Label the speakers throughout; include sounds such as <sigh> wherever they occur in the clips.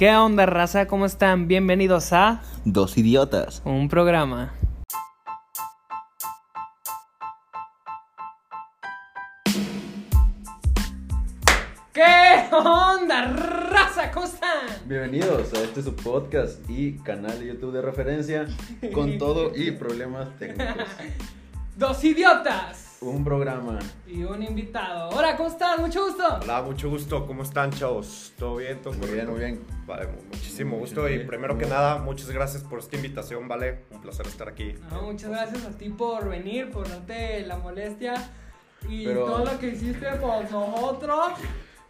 Speaker 1: ¿Qué onda, raza? ¿Cómo están? Bienvenidos a
Speaker 2: Dos idiotas.
Speaker 1: un programa. ¿Qué onda, raza? ¿Cómo están?
Speaker 2: Bienvenidos a este su podcast y canal de YouTube de referencia con todo y problemas técnicos. <laughs>
Speaker 1: Dos idiotas
Speaker 2: Un programa.
Speaker 1: y un invitado. Hola, ¿cómo están? Mucho gusto.
Speaker 3: Hola, mucho gusto. ¿Cómo están, chavos? ¿Todo bien? ¿Todo
Speaker 2: Muy bien, muy bien.
Speaker 3: Vale, mu- muchísimo gusto. Y primero que nada, muchas gracias por esta invitación, ¿vale? Un placer estar aquí.
Speaker 1: No, muchas gracias a ti por venir, por darte la molestia y
Speaker 2: Pero-
Speaker 1: todo lo que hiciste por nosotros.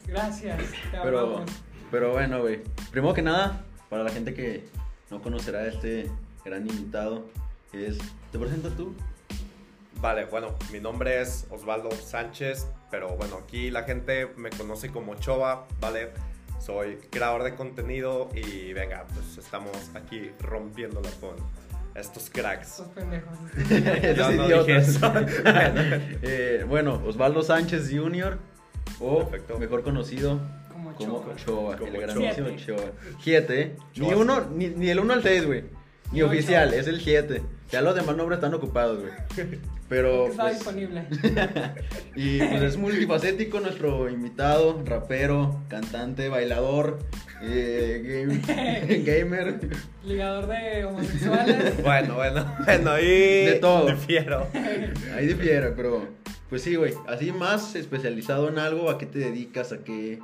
Speaker 1: Gracias, te
Speaker 2: Pero,
Speaker 1: amamos.
Speaker 2: pero bueno, güey. Primero que nada, para la gente que no conocerá a este gran invitado, es. ¿Te presentas tú?
Speaker 3: Vale, bueno, mi nombre es Osvaldo Sánchez, pero bueno, aquí la gente me conoce como Chova, ¿vale? Soy creador de contenido y venga, pues estamos aquí rompiéndola con estos cracks.
Speaker 1: Estos pendejos. <laughs> <laughs>
Speaker 2: Esos
Speaker 3: no
Speaker 2: idiotas.
Speaker 3: dije eso. <laughs>
Speaker 2: Eh, bueno, Osvaldo Sánchez Jr. O
Speaker 3: Perfecto.
Speaker 2: mejor conocido
Speaker 1: Como.
Speaker 2: Choa,
Speaker 3: Como
Speaker 2: el grandísimo. Choa. Siete, ¿eh? Ni uno, ni, ni el 1 al 6, güey. Ni
Speaker 1: No,
Speaker 2: oficial, es el 7. Ya los demás nombres están ocupados, güey. Pero.
Speaker 1: Está
Speaker 2: pues,
Speaker 1: disponible. <laughs>
Speaker 2: y pues es multifacético nuestro invitado, rapero, cantante, bailador, eh, game- <laughs> gamer.
Speaker 1: Ligador de homosexuales. <laughs>
Speaker 3: Bueno, bueno, bueno, y...
Speaker 2: De todo.
Speaker 3: Difiero.
Speaker 2: Ahí difiere, pero. Pues sí, güey. Así más especializado en algo, ¿a qué te dedicas? ¿A qué.?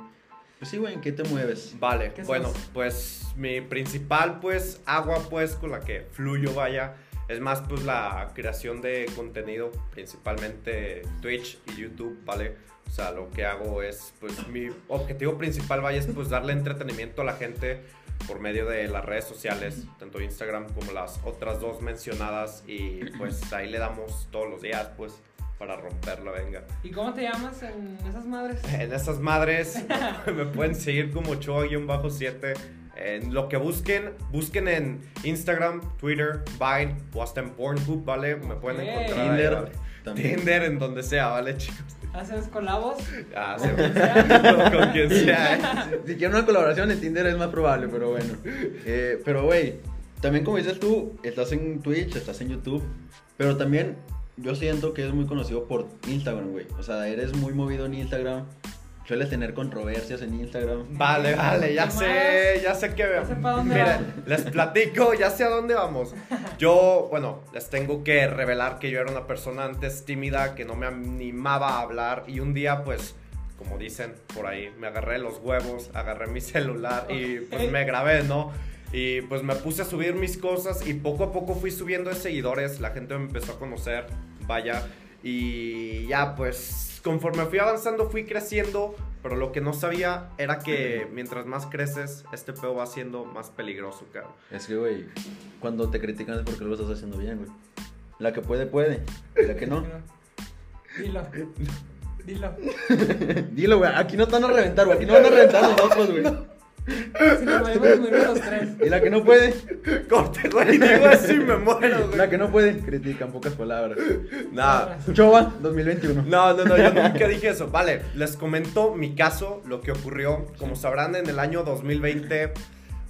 Speaker 2: Pues sí, güey, ¿en qué te mueves?
Speaker 3: Vale,
Speaker 1: ¿Qué
Speaker 3: bueno,
Speaker 1: sos?
Speaker 3: pues mi principal pues agua pues con la que fluyo vaya es más pues la creación de contenido, principalmente Twitch y YouTube, ¿vale? O sea, lo que hago es pues mi objetivo principal vaya es pues darle entretenimiento a la gente por medio de las redes sociales, tanto Instagram como las otras dos mencionadas y pues ahí le damos todos los días pues para romperla, venga.
Speaker 1: ¿Y cómo te llamas en esas madres? <laughs>
Speaker 3: En esas madres <laughs> me pueden seguir como Choa-7. En lo que busquen, busquen en Instagram, Twitter, Vine o hasta en Pornhub, ¿vale? Me pueden encontrar. ahí,
Speaker 2: Tinder.
Speaker 3: Tinder, en donde sea, ¿vale, chicos?
Speaker 1: ¿Haces colabos?
Speaker 3: Ah, sí, con quien <laughs> sea. ¿eh?
Speaker 2: Si quieren una colaboración en Tinder es más probable, pero bueno. Eh, pero, güey, también como dices tú, estás en Twitch, estás en YouTube, pero también yo siento que es muy conocido por Instagram, güey. O sea, eres muy movido en Instagram, sueles tener controversias en Instagram.
Speaker 3: Vale, vale, ya
Speaker 1: ¿Qué
Speaker 3: sé, ya sé que...
Speaker 1: Ya sé pa' dónde
Speaker 3: Miren, les platico, ya sé a dónde vamos. Yo, bueno, les tengo que revelar que yo era una persona antes tímida, que no me animaba a hablar y un día, pues, como dicen por ahí, me agarré los huevos, agarré mi celular y pues me grabé, ¿no? Y pues me puse a subir mis cosas y poco a poco fui subiendo de seguidores, la gente me empezó a conocer, vaya, y ya pues conforme fui avanzando fui creciendo, pero lo que no sabía era que mientras más creces, este pedo va siendo más peligroso, cabrón.
Speaker 2: Es que, güey, cuando te critican es porque lo estás haciendo bien, güey. La que puede, puede. La que no. <laughs>
Speaker 1: Dilo. Dilo. <laughs>
Speaker 2: Dilo, güey. Aquí no están a reventar, güey. Aquí no van a reventar nosotros, güey.
Speaker 1: Si nos podemos morir los tres.
Speaker 2: Y la que no puede,
Speaker 3: Corte, güey, digo así me muero, güey.
Speaker 2: la que no puede, critica en pocas palabras.
Speaker 3: Nah.
Speaker 2: Chova 2021.
Speaker 3: No, no, no, yo nunca dije eso. Vale, les comento mi caso, lo que ocurrió. Como sabrán, en el año 2020,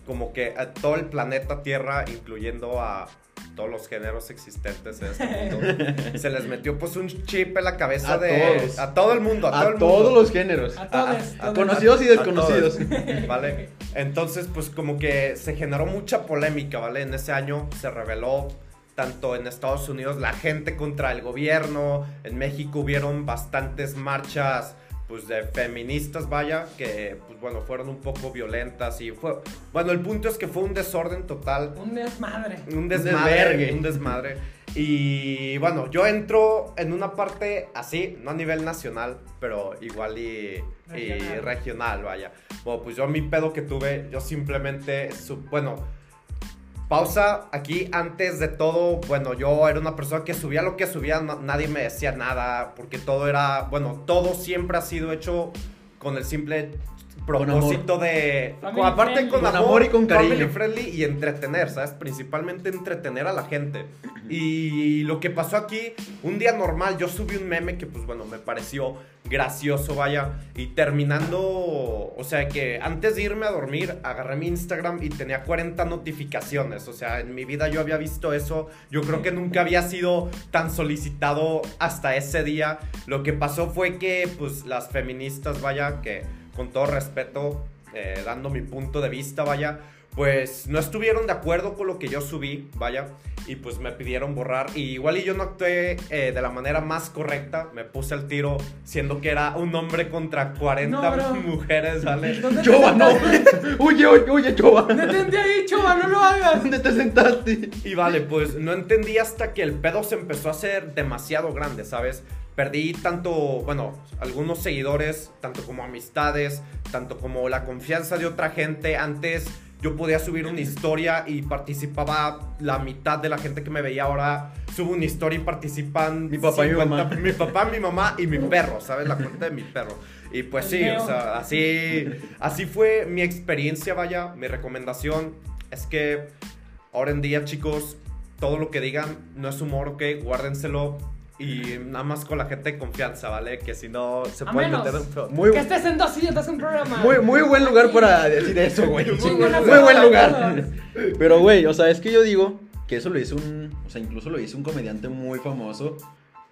Speaker 3: como que a todo el planeta Tierra, incluyendo a todos los géneros existentes en este <laughs> mundo, se les metió pues un chip en la cabeza
Speaker 2: A
Speaker 3: de...
Speaker 2: todos.
Speaker 3: A todo el mundo, a, todo
Speaker 2: A
Speaker 3: el
Speaker 2: todos
Speaker 3: mundo.
Speaker 2: los géneros.
Speaker 1: A todos.
Speaker 3: a-
Speaker 1: todos.
Speaker 2: Conocidos y desconocidos. <laughs>
Speaker 3: ¿Vale? Entonces, pues como que se generó mucha polémica, ¿vale? En ese año se reveló tanto en Estados Unidos la gente contra el gobierno, en México hubieron bastantes marchas pues de feministas, vaya, que pues bueno, fueron un poco violentas y fue bueno, el punto es que fue un desorden total
Speaker 1: Un desmadre.
Speaker 3: un desmadre, un desmadre. Y bueno, yo entro en una parte así, no a nivel nacional, pero igual y y
Speaker 1: Regional.
Speaker 3: regional, vaya. Bueno, pues yo mi pedo que tuve, yo simplemente, su- bueno, pausa aquí antes de todo, bueno, yo era una persona que subía lo que subía, nadie me decía nada, porque todo era, bueno, todo siempre ha sido hecho con el simple propósito de...
Speaker 1: Family
Speaker 3: aparte
Speaker 1: friendly.
Speaker 3: con,
Speaker 2: Con
Speaker 3: amor,
Speaker 2: amor y con cariño.
Speaker 3: family friendly y entretener, ¿sabes? Principalmente entretener a la gente. Y lo que pasó aquí, un día normal, yo subí un meme que pues bueno, me pareció gracioso, vaya. Y terminando, o sea que antes de irme a dormir, agarré mi Instagram y tenía 40 notificaciones. O sea, en mi vida yo había visto eso. Yo creo que nunca había sido tan solicitado hasta ese día. Lo que pasó fue que pues las feministas, vaya, que con todo respeto, eh, dando mi punto de vista, vaya, pues no estuvieron de acuerdo con lo que yo subí, vaya, y pues me pidieron borrar. Y igual y yo no actué eh, de la manera más correcta, me puse al tiro siendo que era un hombre contra 40
Speaker 1: No, bro.
Speaker 3: mujeres, ¿vale?
Speaker 1: ¿Dónde te
Speaker 2: Chova, no. Huye, <laughs> huye, huye, Chova.
Speaker 1: Detente ahí, chova, no lo hagas.
Speaker 2: ¿Dónde te sentaste?
Speaker 3: Y vale, pues no entendí hasta que el pedo se empezó a hacer demasiado grande, ¿sabes? Perdí tanto, bueno, algunos seguidores, tanto como amistades, tanto como la confianza de otra gente. Antes yo podía subir una historia y participaba la mitad de la gente que me veía. Ahora subo una historia y participan
Speaker 2: Mi papá y mi mamá. <laughs>
Speaker 3: Mi papá, mi mamá y mi perro, ¿sabes? La cuenta de mi perro. Y pues sí, o sea, así, así fue mi experiencia, vaya. Mi recomendación es que ahora en día, chicos, todo lo que digan no es humor, ok, guárdenselo. Y nada más con la gente de confianza, ¿vale? Que si no se
Speaker 1: A
Speaker 3: pueden
Speaker 1: menos.
Speaker 3: meter en todo.
Speaker 2: Muy,
Speaker 1: Que estés en dos idiotas un programa.
Speaker 2: muy, muy buen lugar para decir eso, güey.
Speaker 3: Muy
Speaker 2: Muy
Speaker 3: lugar.
Speaker 2: buen lugar. Pero, güey, o sea, es que yo digo que eso lo hizo un. O sea, incluso lo hizo un comediante muy famoso.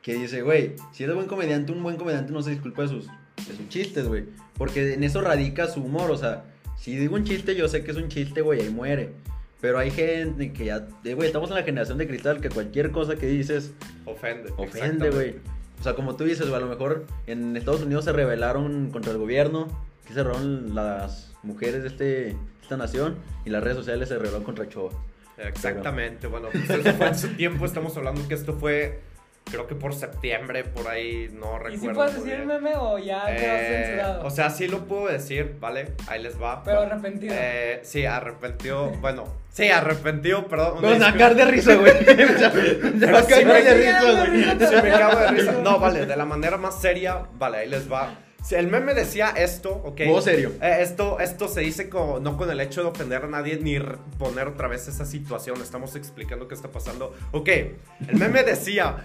Speaker 2: Que dice, güey, si es buen comediante, un buen comediante no se disculpa de sus, de sus chistes, güey. Porque en eso radica su humor. O sea, si digo un chiste, yo sé que es un chiste, güey, ahí muere. Pero hay gente que ya. eh, Güey, estamos en la generación de cristal que cualquier cosa que dices
Speaker 3: Ofende.
Speaker 2: ofende, güey. O sea, como tú dices, güey, a lo mejor en Estados Unidos se rebelaron contra el gobierno, que se rebelaron las mujeres de este, esta nación y las redes sociales se rebelaron contra Choa.
Speaker 3: Exactamente, bueno, pues eso fue en su tiempo. Estamos hablando que esto fue, creo que por septiembre, por ahí, no recuerdo.
Speaker 1: ¿Y si puedes decir el meme o ya
Speaker 3: Eh,
Speaker 1: censurado?
Speaker 3: o sea, sí lo puedo decir, ¿vale? Ahí les va.
Speaker 1: Pero arrepentido.
Speaker 3: Eh, sí, arrepentido. Bueno, sí, arrepentido, perdón. disculpa.
Speaker 2: sacar de risa, güey. <laughs> <laughs>
Speaker 3: Sí
Speaker 2: caer
Speaker 3: me
Speaker 2: de risa, güey.
Speaker 3: Sí, me cago de risa. No, vale, de la manera más seria, vale, ahí les va. Si el meme decía esto, ¿ok?
Speaker 2: Modo serio.
Speaker 3: Eh, esto, esto se dice como, no con el hecho de ofender a nadie ni poner otra vez esa situación. Estamos explicando qué está pasando. Ok, el meme decía,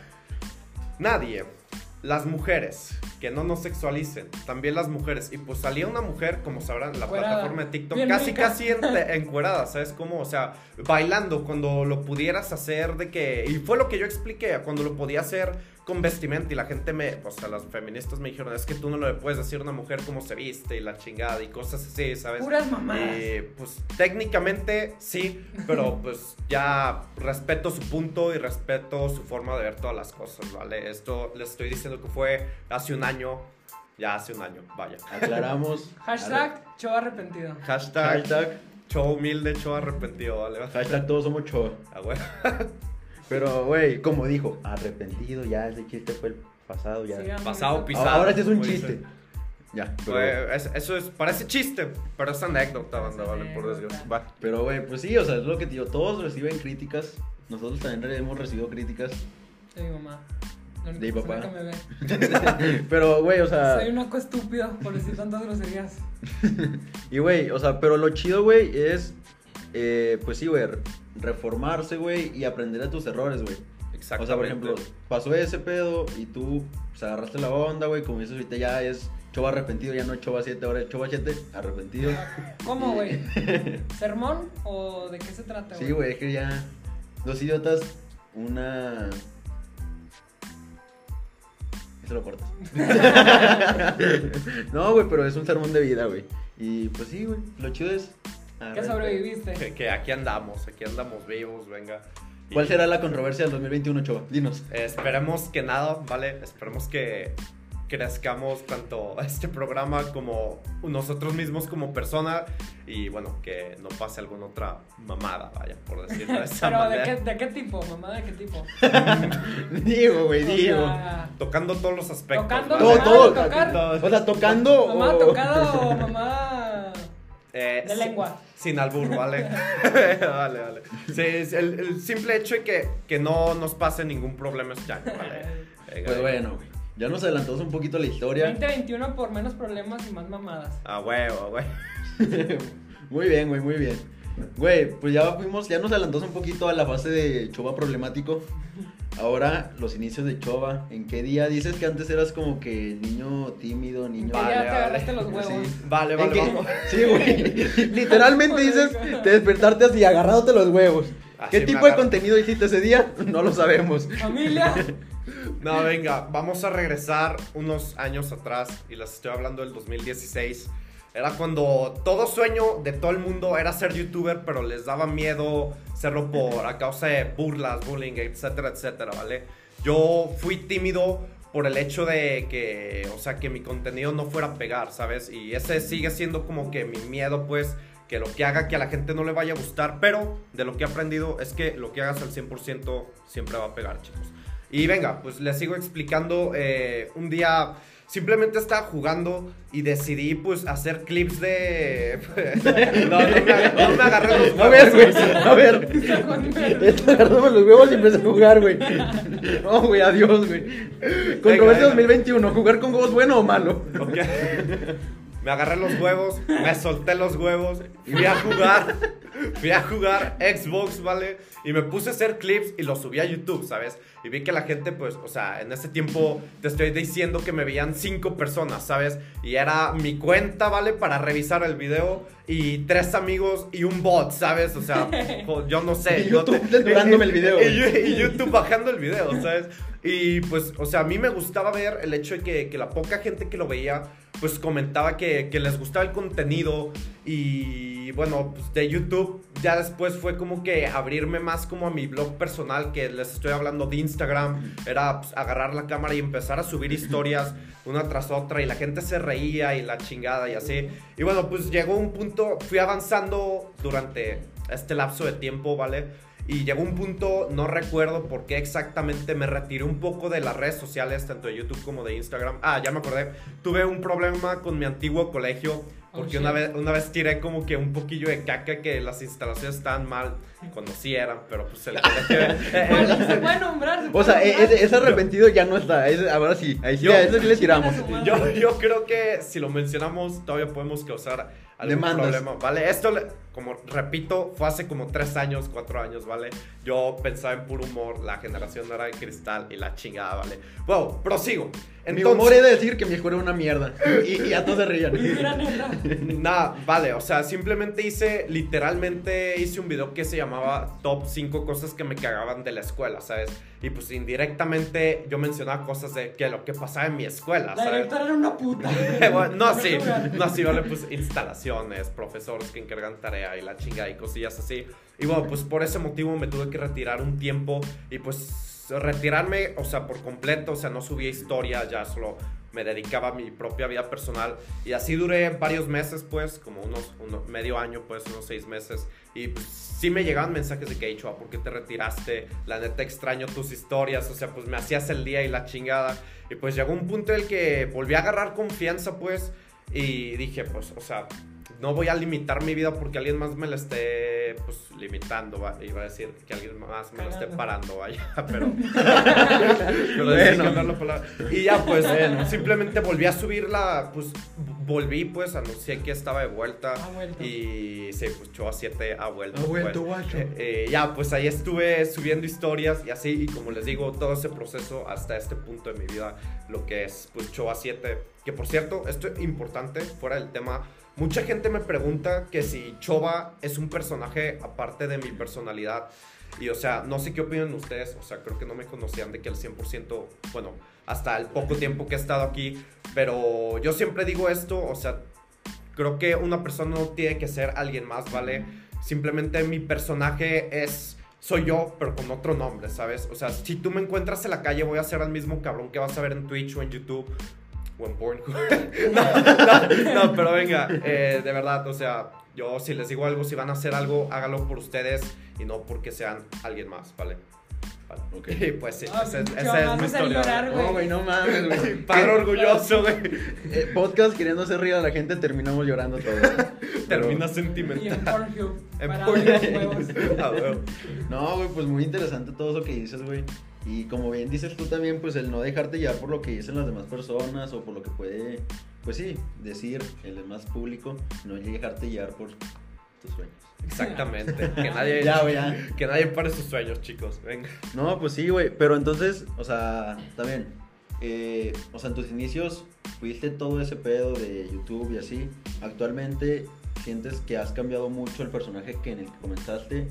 Speaker 3: nadie, las mujeres, que no nos sexualicen, también las mujeres. Y pues salía una mujer, como sabrán, en la plataforma de TikTok,
Speaker 1: Bien
Speaker 3: casi,
Speaker 1: rica.
Speaker 3: casi en- encuerada, ¿sabes cómo? O sea, bailando cuando lo pudieras hacer de que... Y fue lo que yo expliqué, cuando lo podía hacer con vestimenta y la gente me... O sea, las feministas me dijeron, es que tú no le puedes decir a una mujer cómo se viste y la chingada y cosas así, ¿sabes?
Speaker 1: Puras mamadas.
Speaker 3: Y pues técnicamente sí, pero <laughs> pues ya respeto su punto y respeto su forma de ver todas las cosas, ¿vale? Esto les estoy diciendo que fue hace un año, ya hace un año, vaya.
Speaker 2: Aclaramos. <laughs>
Speaker 1: Hashtag Choa arrepentido.
Speaker 3: Hashtag,
Speaker 2: Hashtag.
Speaker 3: show humilde, show arrepentido, ¿vale?
Speaker 2: Hashtag todos somos Choa.
Speaker 3: Ah, bueno. <laughs>
Speaker 2: Pero, güey, como dijo, arrepentido, ya ese chiste fue el pasado, ya.
Speaker 1: Sigamos
Speaker 3: Pasado pisado.
Speaker 2: Ahora sí es un chiste. Ya, pero,
Speaker 3: Güey, es- eso es, parece chiste, pero es anécdota, banda, vale, por desgracia. Va.
Speaker 2: pero, güey, pues sí, o sea, es lo que te digo, todos reciben críticas. Nosotros también hemos recibido críticas.
Speaker 1: De mi mamá. La única
Speaker 2: De mi papá.
Speaker 1: que me ve. <laughs>
Speaker 2: Pero, güey, o sea.
Speaker 1: Soy un loco estúpido por decir tantas groserías. <laughs>
Speaker 2: Y, güey, o sea, pero lo chido, güey, es. eh, pues sí, güey, reformarse, güey, y aprender de tus errores, güey. O sea, por ejemplo, pasó ese pedo y tú pues, agarraste la onda, güey. Como dices ahorita, ya es Chova arrepentido, ya no es Chova 7, ahora es Chova 7, arrepentido. <laughs>
Speaker 1: ¿Cómo, güey? <laughs> ¿Sermón o de qué se trata, güey?
Speaker 2: Sí, güey, es que ya. Dos idiotas, una. Eso lo cortas. <laughs> no, güey, pero es un sermón de vida, güey. Y pues sí, güey, lo chido es.
Speaker 1: ¿Qué sobreviviste?
Speaker 3: Que, que aquí andamos, aquí andamos vivos, venga. Y-
Speaker 2: ¿Cuál será la controversia del 2021, Chova? Dinos.
Speaker 3: Eh, esperemos que nada, ¿vale? Esperemos que crezcamos tanto <laughs> este programa como nosotros mismos como persona y bueno, que no pase alguna otra mamada, vaya, por decirlo de <laughs> esa
Speaker 1: Pero, ¿de
Speaker 3: manera.
Speaker 1: qué, ¿de qué tipo, mamá? ¿De qué tipo? <laughs>
Speaker 2: Digo, güey,
Speaker 1: O
Speaker 2: digo.
Speaker 1: sea,
Speaker 3: Tocando todos los aspectos.
Speaker 1: Tocando
Speaker 3: ¿vale?
Speaker 2: Todo,
Speaker 1: mamá,
Speaker 2: todo.
Speaker 1: tocar.
Speaker 3: Todo.
Speaker 2: O sea, tocando.
Speaker 1: mamá
Speaker 2: o-
Speaker 1: tocado o mamá
Speaker 3: Eh,
Speaker 1: de lengua.
Speaker 3: Sin albur, ¿vale? <laughs> <laughs> vale, vale. Sí, es el, el simple hecho de que, que no nos pase ningún problema este año, ¿vale? Venga, <laughs>
Speaker 2: Pues bueno, güey. Ya nos adelantamos un poquito la historia.
Speaker 1: 2021 por menos problemas y más mamadas.
Speaker 3: A huevo, güey.
Speaker 2: muy bien, güey, muy bien. Güey, pues ya fuimos, ya nos adelantamos un poquito a la fase de Chova problemático. Ahora, los inicios de Chova. ¿En qué día? Dices que antes eras como que niño tímido, niño.
Speaker 3: Vale,
Speaker 1: ya te
Speaker 3: vale.
Speaker 1: agarraste los huevos.
Speaker 2: Sí.
Speaker 3: Vale,
Speaker 2: ¿En
Speaker 3: vale,
Speaker 2: qué?
Speaker 3: vamos.
Speaker 2: Sí, güey. <laughs> Literalmente dices te despertarte así, agarrándote los huevos.
Speaker 3: Así
Speaker 2: ¿Qué tipo de contenido hiciste ese día? No lo sabemos.
Speaker 1: Familia. <laughs>
Speaker 3: No, venga, vamos a regresar unos años atrás y les estoy hablando del 2016. Era cuando todo sueño de todo el mundo era ser youtuber, pero les daba miedo serlo por a causa de burlas, bullying, etcétera, etcétera, ¿vale? Yo fui tímido por el hecho de que, o sea, que mi contenido no fuera a pegar, ¿sabes? Y ese sigue siendo como que mi miedo, pues, que lo que haga que a la gente no le vaya a gustar, pero de lo que he aprendido es que lo que hagas al 100% siempre va a pegar, chicos. Y venga, pues les sigo explicando. eh, un día simplemente estaba jugando y decidí pues hacer clips de... <laughs> no, no me, no me agarré los
Speaker 2: A ver,
Speaker 3: huevos,
Speaker 2: güey, a ver. Agarrándome los huevos y empecé a jugar, güey. No, güey, adiós, güey. Controversia
Speaker 3: venga.
Speaker 2: 2021, ¿jugar con huevos bueno o malo?
Speaker 3: Ok. Me agarré los huevos, me solté los huevos, fui a jugar, fui a jugar Xbox, ¿vale? Y me puse a hacer clips y los subí a YouTube, ¿sabes? Y vi que la gente, pues, o sea, en ese tiempo te estoy diciendo que me veían cinco personas, ¿sabes? Y era mi cuenta, ¿vale? Para revisar el video y tres amigos y un bot, ¿sabes? O sea, <laughs> yo no sé.
Speaker 2: Y
Speaker 3: yo
Speaker 2: YouTube censurándome el video, <laughs>
Speaker 3: Y, y YouTube bajando el video, ¿sabes? Y pues, o sea, a mí me gustaba ver el hecho de que, que la poca gente que lo veía, pues comentaba que, que les gustaba el contenido. Y bueno, pues de YouTube ya después fue como que abrirme más como a mi blog personal, que les estoy hablando de Instagram. Era pues, agarrar la cámara y empezar a subir historias una tras otra. Y la gente se reía y la chingada y así. Y bueno, pues llegó un punto, fui avanzando durante este lapso de tiempo, ¿vale? Y llegó un punto, no recuerdo por qué exactamente, me retiré un poco de las redes sociales, tanto de YouTube como de Instagram. Ah, ya me acordé. Tuve un problema con mi antiguo colegio, porque
Speaker 1: shit.
Speaker 3: una, vez, una vez tiré como que un poquillo de caca que las instalaciones estaban mal, cuando sí eran, pero pues eh, <laughs> eh,
Speaker 1: Bueno, se puede nombrar. se
Speaker 2: O
Speaker 1: puede
Speaker 2: sea, e-
Speaker 1: nombrar.
Speaker 2: ese, ese arrepentido ya no está. ese- ahora sí, ahí sí,
Speaker 3: Yo-
Speaker 2: a ese sí le tiramos.
Speaker 3: Yo, yo creo que si lo mencionamos todavía podemos causar algún
Speaker 2: Demandas.
Speaker 3: problema, ¿vale? Esto, le- como repito, fue hace como tres años, cuatro años, ¿vale? Yo pensaba en puro humor, la generación era de cristal y la chingada, ¿vale? Bueno, prosigo.
Speaker 2: Mi
Speaker 3: Entonces,
Speaker 2: humor era decir que mi escuela era una mierda. Y, y ya todos se rían. <laughs> <laughs>
Speaker 3: Nada, vale, o sea, simplemente hice, literalmente hice un video que se llamaba Top 5 cosas que me cagaban de la escuela, ¿sabes? Y pues indirectamente yo mencionaba cosas de que lo que pasaba en mi escuela,
Speaker 1: La
Speaker 3: ¿sabes?
Speaker 1: directora era una puta. <laughs>
Speaker 3: Bueno, no así, no así, yo le puse instalaciones, profesores que encargan tarea y la chinga y cosillas así. Y bueno, pues por ese motivo me tuve que retirar un tiempo y pues retirarme, o sea, por completo, o sea, no subía historia, ya solo me dedicaba a mi propia vida personal y así duré varios meses, pues, como unos, uno- medio año, pues, unos seis meses. Y pues sí me llegaban mensajes de que, hey, Chua, ¿por qué te retiraste? La neta extraño tus historias, o sea, pues me hacías el día y la chingada. Y pues llegó un punto en el que volví a agarrar confianza, pues, y dije, pues, o sea, no voy a limitar mi vida porque alguien más me la esté, pues, limitando, va. Iba a decir que alguien más me lo esté parando, vaya, <laughs> pero... <laughs> pero
Speaker 2: Bueno.
Speaker 3: la palabra. Y ya, pues, simplemente volví a subirla, pues, volví, pues, anuncié que estaba de vuelta. Y sí, pues, Choa 7 ha vuelto.
Speaker 2: Ha vuelto,
Speaker 3: pues.
Speaker 2: guacho.
Speaker 3: Eh, eh, ya, pues ahí estuve subiendo historias y así, y como les digo, todo ese proceso hasta este punto de mi vida, lo que es, pues, Choa 7. Que por cierto, esto es importante, fuera del tema. Mucha gente me pregunta que si Chova es un personaje aparte de mi personalidad. Y o sea, no sé qué opinan ustedes. O sea, creo que no me conocían de que el 100%, bueno, hasta el poco tiempo que he estado aquí. Pero yo siempre digo esto, o sea, creo que una persona no tiene que ser alguien más, ¿vale? Simplemente mi personaje es... Soy yo, pero con otro nombre, ¿sabes? O sea, si tú me encuentras en la calle, voy a ser el mismo cabrón que vas a ver en Twitch o en YouTube o en Pornhub. <laughs> <laughs> no, no, no, pero venga, eh, de verdad, o sea, yo si les digo algo, si van a hacer algo, hágalo por ustedes y no porque sean alguien más, ¿vale? Vale.
Speaker 2: Ok. <laughs>
Speaker 3: Y pues sí,
Speaker 1: Ah,
Speaker 3: esa es, esa mi historia.
Speaker 1: llorar.
Speaker 2: No, güey, no mames, güey.
Speaker 3: Padre orgulloso, güey.
Speaker 2: Eh, podcast queriendo hacer reír a la gente, terminamos llorando todos.
Speaker 3: Termina
Speaker 1: Y en
Speaker 3: sentimental.
Speaker 1: Pornhub.
Speaker 3: En Pornhub.
Speaker 2: No, güey, pues muy interesante todo eso que dices, güey. Y como bien dices tú también, pues el no dejarte llevar por lo que dicen las demás personas o por lo que puede, pues sí, decir el demás público, no dejarte llevar por tus sueños.
Speaker 3: Exactamente. <laughs> Que nadie,
Speaker 2: Ya, ya.
Speaker 3: que nadie pare sus sueños, chicos. Venga.
Speaker 2: No, pues sí, güey. Pero entonces, o sea, también, eh, o sea, en tus inicios fuiste todo ese pedo de YouTube y así. Actualmente, ¿sientes que has cambiado mucho el personaje que en el que comenzaste?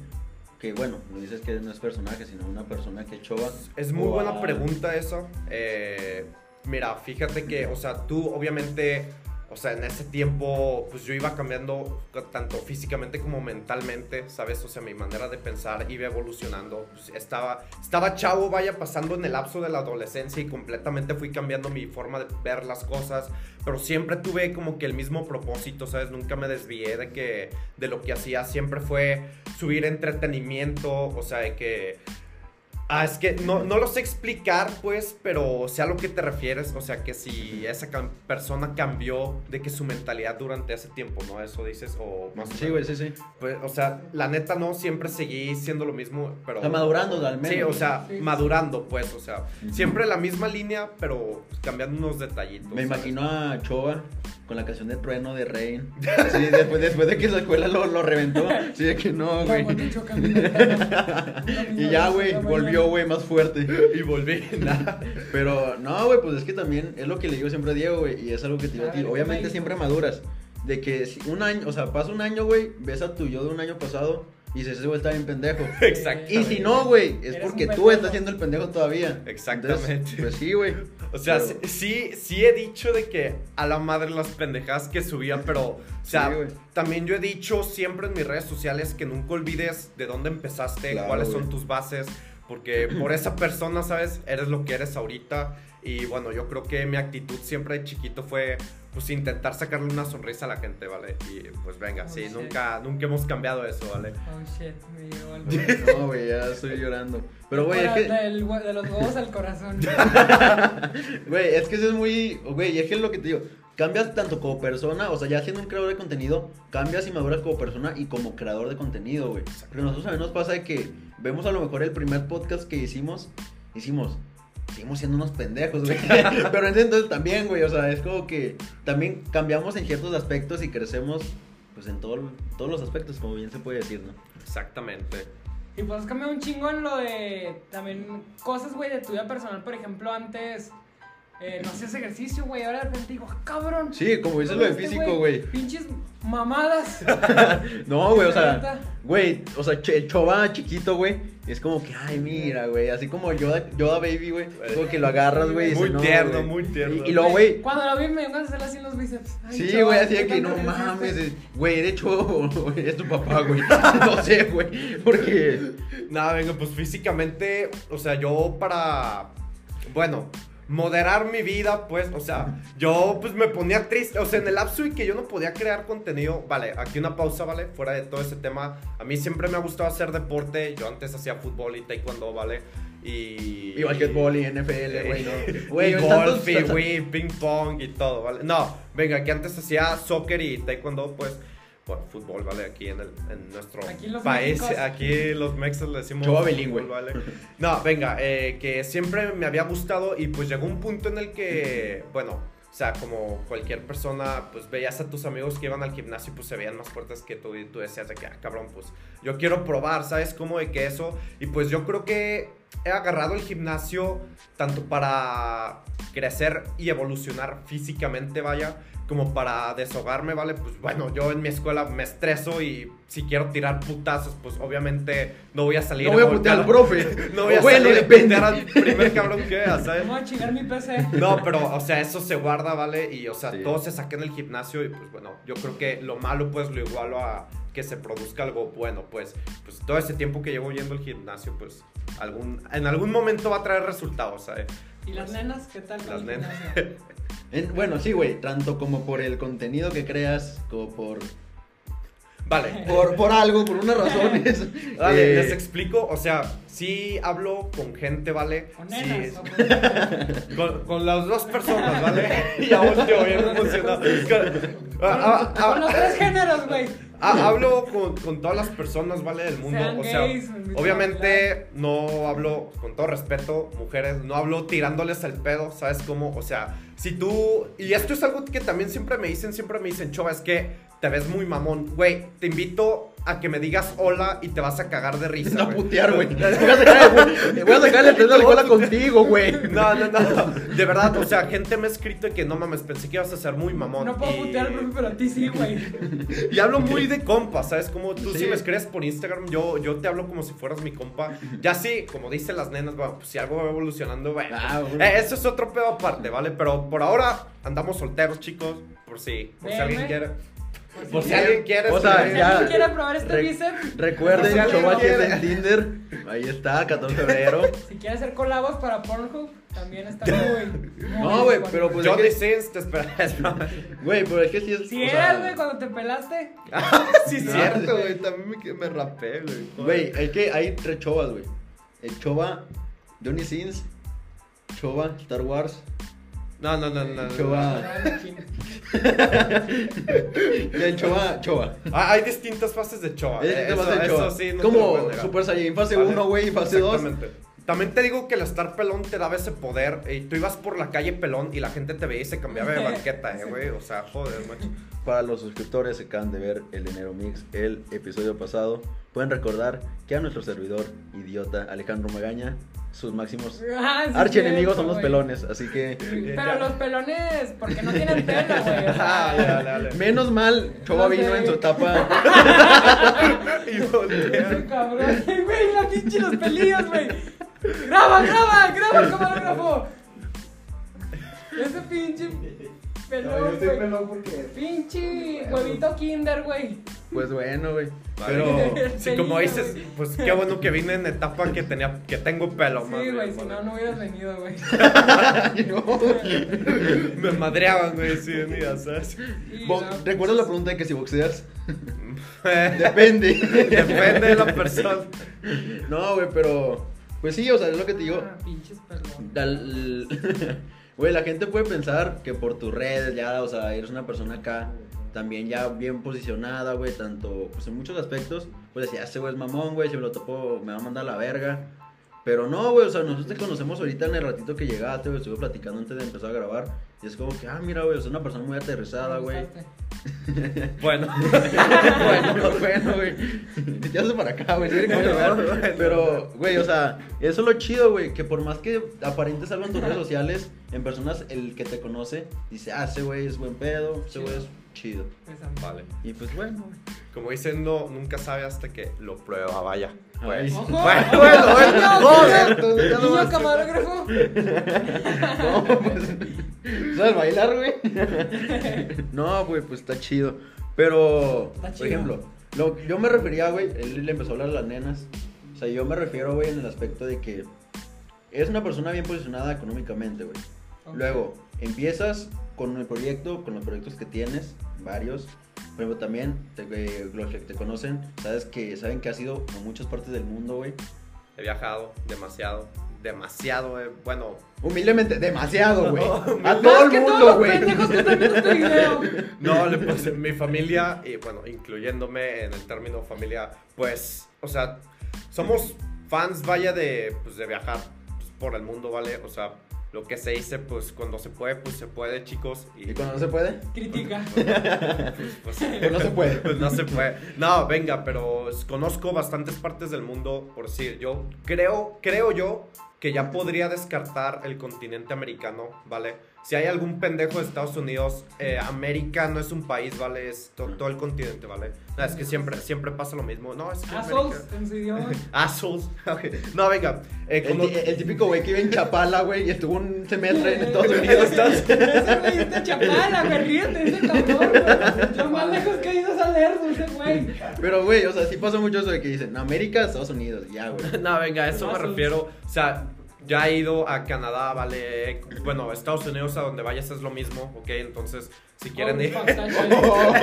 Speaker 2: Que bueno, no dices que no es personaje, sino una persona que chova.
Speaker 3: Es muy buena
Speaker 2: a-
Speaker 3: pregunta eso. Eh, mira, fíjate que, o sea, tú obviamente, o sea, en ese tiempo, pues yo iba cambiando tanto físicamente como mentalmente, ¿sabes? O sea, mi manera de pensar iba evolucionando. Pues, estaba, estaba chavo, vaya pasando en el lapso de la adolescencia y completamente fui cambiando mi forma de ver las cosas, pero siempre tuve como que el mismo propósito, ¿sabes? Nunca me desvié de que de lo que hacía, siempre fue subir entretenimiento, o sea, de que Ah, es que no, no lo sé explicar, pues, pero sé a lo que te refieres. O sea, que si esa cam- persona cambió de que su mentalidad durante ese tiempo, ¿no? Eso dices, o más o
Speaker 2: Sí, güey, sí, sí.
Speaker 3: Pues, o sea, la neta no, siempre seguí siendo lo mismo, pero...
Speaker 2: O sea, madurando, al menos.
Speaker 3: Sí, o sea,
Speaker 1: Sí.
Speaker 3: madurando, pues, o sea, siempre la misma línea, pero cambiando unos detallitos.
Speaker 2: Me
Speaker 3: ¿sabes?
Speaker 2: imagino a Chova con la canción de Trueno de Rain. <laughs> Sí, después, después de que la escuela lo, lo reventó. Sí, de que no, güey. <laughs> Y ya, güey, volvió, güey, más fuerte. <laughs>
Speaker 3: Y volví.
Speaker 2: Pero no, güey, pues es que también es lo que le digo siempre a Diego, güey, y es algo que te digo a ti.
Speaker 1: ver, ¿qué me
Speaker 2: Obviamente siempre maduras. De que si un año, o sea, pasa un año, güey, ves a tu yo de un año pasado y ese güey está bien pendejo. <laughs>
Speaker 3: Exacto.
Speaker 2: Y si no, güey, es
Speaker 1: Eres
Speaker 2: porque tú
Speaker 1: pendejo.
Speaker 2: estás haciendo el pendejo todavía.
Speaker 3: Exactamente.
Speaker 2: Entonces, pues sí, güey.
Speaker 3: O sea,
Speaker 2: Pero-
Speaker 3: sí, sí he dicho de que a la madre las pendejadas que subía, pero, o sea,
Speaker 2: Sí,
Speaker 3: también yo he dicho siempre en mis redes sociales que nunca olvides de dónde empezaste,
Speaker 2: Claro,
Speaker 3: cuáles son
Speaker 2: güey.
Speaker 3: tus bases, porque por esa persona, ¿sabes? Eres lo que eres ahorita. Y bueno, yo creo que mi actitud siempre de chiquito fue, pues, intentar sacarle una sonrisa a la gente, ¿vale? Y pues venga,
Speaker 1: Oh,
Speaker 3: sí,
Speaker 1: shit.
Speaker 3: nunca, nunca hemos cambiado eso, ¿vale?
Speaker 1: Oh shit, me llegó algo. <laughs>
Speaker 2: No, güey, ya estoy llorando. Pero, güey, es que.
Speaker 1: del de los huevos al corazón. <laughs>
Speaker 2: Güey, es que eso es muy. Güey, es que es lo que te digo. Cambias tanto como persona, o sea, ya siendo un creador de contenido, cambias y maduras como persona y como creador de contenido, güey. A nosotros también nos pasa de que vemos a lo mejor el primer podcast que hicimos, hicimos. Seguimos siendo unos pendejos, güey. <laughs> Pero en ese entonces también, güey. O sea, es como que también cambiamos en ciertos aspectos y crecemos, pues en todo- todos los aspectos, como bien se puede decir, ¿no?
Speaker 3: Exactamente.
Speaker 1: Y pues cambió un chingo en lo de también cosas, güey, de tu vida personal. Por ejemplo, antes eh, no hacías ejercicio, güey. Ahora de repente digo, "Ah, cabrón.
Speaker 2: Sí, como dices lo de
Speaker 1: este
Speaker 2: físico, güey.
Speaker 1: Pinches mamadas. <laughs>
Speaker 2: No, güey, o sea, <laughs> güey, o sea, el chova chiquito, güey, es como que, ay, mira, güey, así como Yoda, Yoda Baby, güey, como que lo agarras, güey. y
Speaker 3: Muy
Speaker 2: no,
Speaker 3: tierno, muy tierno.
Speaker 2: Y, y luego, güey,
Speaker 1: Cuando lo vi me dio ganas de hacerle así en los bíceps. Ay,
Speaker 2: sí, güey, así de
Speaker 1: ¿qué
Speaker 2: que no mames, güey, de hecho, <laughs> es tu papá, güey. <laughs> No sé, güey, porque,
Speaker 3: Nada, venga, pues físicamente, o sea, yo para, bueno, moderar mi vida, pues, o sea, yo pues me ponía triste, o sea, en el lapso y que yo no podía crear contenido, vale, aquí una pausa, vale, fuera de todo ese tema, a mí siempre me ha gustado hacer deporte, yo antes hacía fútbol y taekwondo, vale, y...
Speaker 2: y basquetbol y NFL, güey, no. <laughs>
Speaker 3: Güey,
Speaker 2: tantos-
Speaker 3: golf y ping pong y todo, ¿vale? No, venga, que antes hacía soccer y taekwondo, pues, fútbol, ¿vale? Aquí en, el, en nuestro
Speaker 1: Aquí los
Speaker 3: país,
Speaker 1: Méxicos.
Speaker 3: aquí los mexas le decimos fútbol,
Speaker 2: bilingüe.
Speaker 3: ¿vale? No, venga, eh, que siempre me había gustado y pues llegó un punto en el que, bueno, o sea, como cualquier persona, pues veías a tus amigos que iban al gimnasio y pues se veían más fuertes que tú y tú decías de que, ah, cabrón, pues yo quiero probar, ¿sabes? Como de que eso, y pues yo creo que he agarrado el gimnasio tanto para crecer y evolucionar físicamente, vaya, como para desahogarme, ¿vale? Pues bueno, yo en mi escuela me estreso y si quiero tirar putazos, pues obviamente no voy a salir
Speaker 2: No voy a putear al profe. <laughs>
Speaker 3: No voy a
Speaker 2: bueno,
Speaker 3: salir a
Speaker 2: depende.
Speaker 3: putear al primer cabrón que vea, ¿sabes?
Speaker 1: Vamos a chingar mi PC.
Speaker 3: No, pero, o sea, eso se guarda, ¿vale? Y, o sea,
Speaker 2: Sí.
Speaker 3: todo se saca en el gimnasio y, pues, bueno, yo creo que lo malo, pues, lo igualo a que se produzca algo bueno, pues, pues, todo ese tiempo que llevo yendo al gimnasio, pues, algún, en algún momento va a traer resultados, ¿sabes?
Speaker 1: ¿Y las nenas? ¿Qué tal?
Speaker 3: Las nenas. <laughs>
Speaker 2: En- bueno, sí, güey, tanto como por el contenido que creas, como por,
Speaker 3: Vale. <laughs>
Speaker 2: por, por algo, por unas razones.
Speaker 3: Vale,
Speaker 2: Eh,
Speaker 3: les explico, o sea, sí hablo con gente, ¿vale?
Speaker 1: Con
Speaker 3: Sí,
Speaker 1: nenas. con- <laughs>
Speaker 3: con, con las dos personas, ¿vale? <laughs> bien emocionado. Con, ah, ah,
Speaker 1: Con los tres géneros, güey.
Speaker 3: Ha- hablo con, con todas las personas, ¿vale? Del mundo.
Speaker 1: Sean
Speaker 3: o sea,
Speaker 1: gays,
Speaker 3: obviamente no hablo, con todo respeto, mujeres, no hablo tirándoles el pedo, ¿sabes cómo? O sea, si tú. Y esto es algo que también siempre me dicen, siempre me dicen, Chova, es que te ves muy mamón. Güey, te invito a que me digas hola y te vas a cagar de risa.
Speaker 2: No putear, güey. <laughs> Voy a sacar el- voy a sacar el tren de la cola contigo, güey.
Speaker 3: No, no, no. De verdad, o sea, gente me ha escrito que no mames, pensé que ibas a ser muy mamón.
Speaker 1: No puedo
Speaker 3: y...
Speaker 1: putear, pero a ti sí, güey. <laughs>
Speaker 3: Y hablo muy de compa, ¿sabes? Como tú
Speaker 2: Sí.
Speaker 3: si me escribes por Instagram, yo, yo te hablo como si fueras mi compa. Ya sí, como dicen las nenas, bueno, pues si algo va evolucionando, bueno.
Speaker 2: Ah,
Speaker 3: pues, eh, eso es otro pedo aparte, ¿vale? Pero por ahora andamos solteros, chicos. Por si, por si alguien quiere.
Speaker 1: Por
Speaker 3: si alguien quiere.
Speaker 2: O sea.
Speaker 1: Si
Speaker 2: ya-
Speaker 1: alguien quiere probar este
Speaker 2: Re-
Speaker 1: bíceps,
Speaker 2: Recuerden,
Speaker 3: Si
Speaker 2: Chova
Speaker 3: quiere.
Speaker 2: en Tinder. Ahí está, 14 de febrero.
Speaker 1: si quiere hacer colabos para Pornhub, también está muy. <laughs> muy
Speaker 2: No, güey, pero pues-
Speaker 3: Johnny
Speaker 2: es
Speaker 3: Sins, te esperas. <laughs>
Speaker 2: Güey, pero es que sí es.
Speaker 1: Si eras, güey, cuando te pelaste. <laughs>
Speaker 3: sí,
Speaker 2: No,
Speaker 3: cierto, güey. También me, me rapé, güey.
Speaker 2: Güey, es que hay tres chovas, güey. El chova Johnny Sins, chova Star Wars,
Speaker 3: No, no, no, no.
Speaker 2: y el chova.
Speaker 3: Ah, hay distintas fases de Choa.
Speaker 2: Es
Speaker 3: eh,
Speaker 2: que
Speaker 3: eso,
Speaker 2: va a ser
Speaker 3: eso
Speaker 2: chova.
Speaker 3: sí, no te lo
Speaker 2: Como. Super Saiyan fase
Speaker 3: Vale.
Speaker 2: 1, güey, y fase 2.
Speaker 3: Exactamente. También te digo que el estar pelón te daba ese poder. Y tú ibas por la calle pelón y la gente te veía y se cambiaba de banqueta, eh, güey. O sea, joder, macho.
Speaker 2: Para los suscriptores que acaban de ver el Enero Mix, el episodio pasado, pueden recordar que a nuestro servidor idiota Alejandro Magaña, sus máximos <laughs>
Speaker 1: Ah, sí,
Speaker 2: archienemigos son los
Speaker 1: güey.
Speaker 2: pelones, así que
Speaker 1: Pero los pelones, porque no tienen pelo, <laughs> güey.
Speaker 3: Ah, dale, dale,
Speaker 2: menos mal Chova
Speaker 1: No sé.
Speaker 2: vino en su etapa <laughs>
Speaker 3: Y voltea.
Speaker 1: Cabrón, güey, la pinche los pelillos, güey. Graba, graba, graba, camarógrafo. Ese pinche pelón, güey. Pinche huevito kinder, güey.
Speaker 2: Pues bueno, güey.
Speaker 3: Pero, <laughs> sí, como dices,
Speaker 1: güey.
Speaker 3: pues qué bueno que vine en etapa que tenía, que tengo pelo,
Speaker 1: Sí, güey, si no, no hubieras venido, güey. <laughs>
Speaker 2: No. <laughs>
Speaker 3: Me madreaban, güey, si venía, ¿sabes?
Speaker 1: No,
Speaker 2: ¿Recuerdas la pregunta de que si boxeas?
Speaker 3: Depende
Speaker 2: Depende.
Speaker 3: de la persona.
Speaker 2: No, güey, pero. Pues sí, o sea, es lo que te digo.
Speaker 1: Ah, pinches pelón.
Speaker 2: Dal- Güey, la gente puede pensar que por tus redes ya, o sea, eres una persona acá también ya bien posicionada, güey, tanto, pues en muchos aspectos, pues decía, ese güey es mamón, güey, si me lo topo me va a mandar a la verga. Pero no, güey, o sea, nosotros te conocemos ahorita en el ratito que llegaste, güey, estuve platicando antes de empezar a grabar. Y es como que, ah, mira, güey, es una persona muy aterrizada, güey.
Speaker 3: Bueno, <laughs>
Speaker 2: bueno, <laughs> bueno, güey. Ya se para acá, güey. Pero, güey, o sea, eso es lo chido, güey. Que por más que aparentes algo en tus redes sociales, en personas, el que te conoce dice, ah, ese güey es buen pedo, ese güey es chido.
Speaker 1: Am-
Speaker 3: vale.
Speaker 2: Y pues bueno.
Speaker 3: Como dicen, no, nunca sabe hasta que lo prueba, vaya.
Speaker 2: Ay.
Speaker 3: Pues.
Speaker 1: Ojo, <laughs>
Speaker 3: Bueno, <laughs>
Speaker 1: ojo,
Speaker 3: bueno,
Speaker 1: ojo,
Speaker 3: bueno. no a-
Speaker 1: camarógrafo.
Speaker 2: No, pues. <laughs> ¿Sabes bailar, güey? No, güey, pues está chido. Pero,
Speaker 1: Está
Speaker 2: por
Speaker 1: chido.
Speaker 2: ejemplo, lo, yo me refería, güey, él le empezó a hablar a las nenas. O sea, yo me refiero, güey, en el aspecto de que es una persona bien posicionada económicamente, güey.
Speaker 1: Ok.
Speaker 2: Luego, empiezas con el proyecto, con los proyectos que tienes, varios. Ejemplo, también, te- eh, los que te conocen, sabes que saben que has ido a muchas partes del mundo, güey.
Speaker 3: He viajado demasiado, demasiado, eh, bueno,
Speaker 2: Humildemente, demasiado, güey.
Speaker 3: No, <laughs>
Speaker 2: a todo el mundo, güey.
Speaker 1: este. <laughs>
Speaker 3: No, le puse mi familia, y bueno, incluyéndome en el término familia, pues, o sea, somos fans, vaya, de, pues, de viajar pues, por el mundo, ¿vale? O sea, lo que se dice, pues, cuando se puede, pues, se puede, chicos. Y,
Speaker 2: ¿Y cuando no se puede?
Speaker 1: Critica. <laughs>
Speaker 3: pues,
Speaker 2: Pues no se puede.
Speaker 3: Pues no se puede. No, venga, pero conozco bastantes partes del mundo, por decir, yo creo, creo yo que ya podría descartar el continente americano, ¿vale? Si hay algún pendejo de Estados Unidos, eh, América no es un país, ¿vale? Es to- todo el continente, ¿vale? No, es que siempre, siempre pasa lo mismo. No, es que
Speaker 1: Assholes
Speaker 3: América-
Speaker 1: en su idioma. <laughs>
Speaker 3: Assholes. No, venga. eh,
Speaker 2: El, típico güey que vive en Chapala, güey, y estuvo un semestre en Estados <laughs> Unidos. <laughs>
Speaker 1: Ese güey está chapala, güey, ríete, ese cabrón, güey. Lo más lejos que ha ido es a leer, ese güey.
Speaker 2: Pero, güey, o sea, sí pasa mucho eso de que dicen América, Estados Unidos, ya, güey.
Speaker 3: No, venga, a eso me refiero. O sea, ya he ido a Canadá, ¿vale? Bueno, Estados Unidos, a donde vayas es lo mismo, ¿ok? Entonces, si quieren
Speaker 1: Oh,
Speaker 3: ir.
Speaker 2: Oh.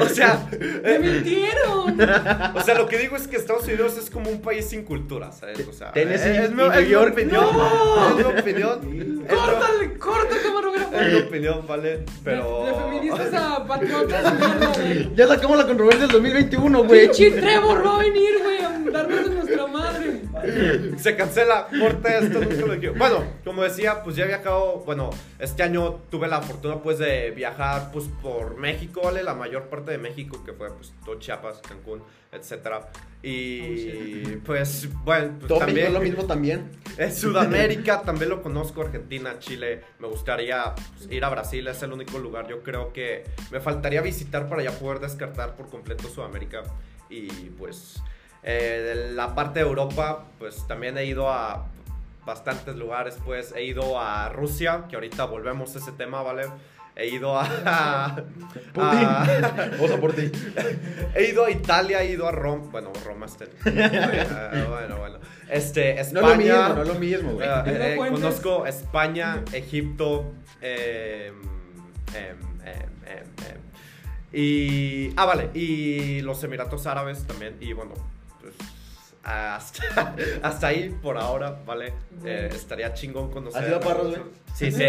Speaker 2: <laughs>
Speaker 3: O sea,
Speaker 1: ¡Me mintieron! <laughs>
Speaker 3: o sea, lo que digo es que Estados Unidos es como un país sin cultura, ¿sabes? O sea,
Speaker 2: Tennessee
Speaker 3: es, es mi opinión.
Speaker 1: ¡No!
Speaker 3: Es mi opinión.
Speaker 1: ¡Córtale, corta, camarógrafo!
Speaker 3: Es mi opinión, ¿vale? Pero.
Speaker 1: De, de feministas a patriotas.
Speaker 2: Ya sacamos la controversia del 2021, güey.
Speaker 1: Pinche Trevor va a venir, güey, a darnos de nuestra madre. <laughs>
Speaker 3: Se cancela, corta esto, nunca lo quiero. Bueno, como decía, pues ya he viajado, bueno, este año tuve la fortuna pues de viajar pues por México, ¿vale? La mayor parte de México, que fue pues todo Chiapas, Cancún, etcétera. Y pues, bueno, pues,
Speaker 2: Todo
Speaker 3: también...
Speaker 2: Lo mismo también. <laughs>
Speaker 3: En Sudamérica también lo conozco, Argentina, Chile. Me gustaría pues, ir a Brasil, es el único lugar. Yo creo que me faltaría visitar para ya poder descartar por completo Sudamérica. Y pues eh, de la parte de Europa, pues también he ido a bastantes lugares. Pues he ido a Rusia, que ahorita volvemos a ese tema, ¿vale? He ido a.
Speaker 2: Putin. <laughs>
Speaker 3: a-
Speaker 2: Osa por ti. <laughs>
Speaker 3: He ido a Italia, he ido a Roma. Bueno, Roma está. <laughs> Ah, bueno, bueno. Este,
Speaker 2: No
Speaker 3: España.
Speaker 2: es lo mismo, no es lo mismo, güey.
Speaker 3: Ah, eh, conozco España, Egipto, eh, em, em, em. y ah vale y los Emiratos Árabes también y bueno pues hasta, <laughs> hasta ahí por ahora vale Eh, estaría chingón conocer
Speaker 2: ¿Has ido a Parras, güey?
Speaker 3: Sí sí <laughs>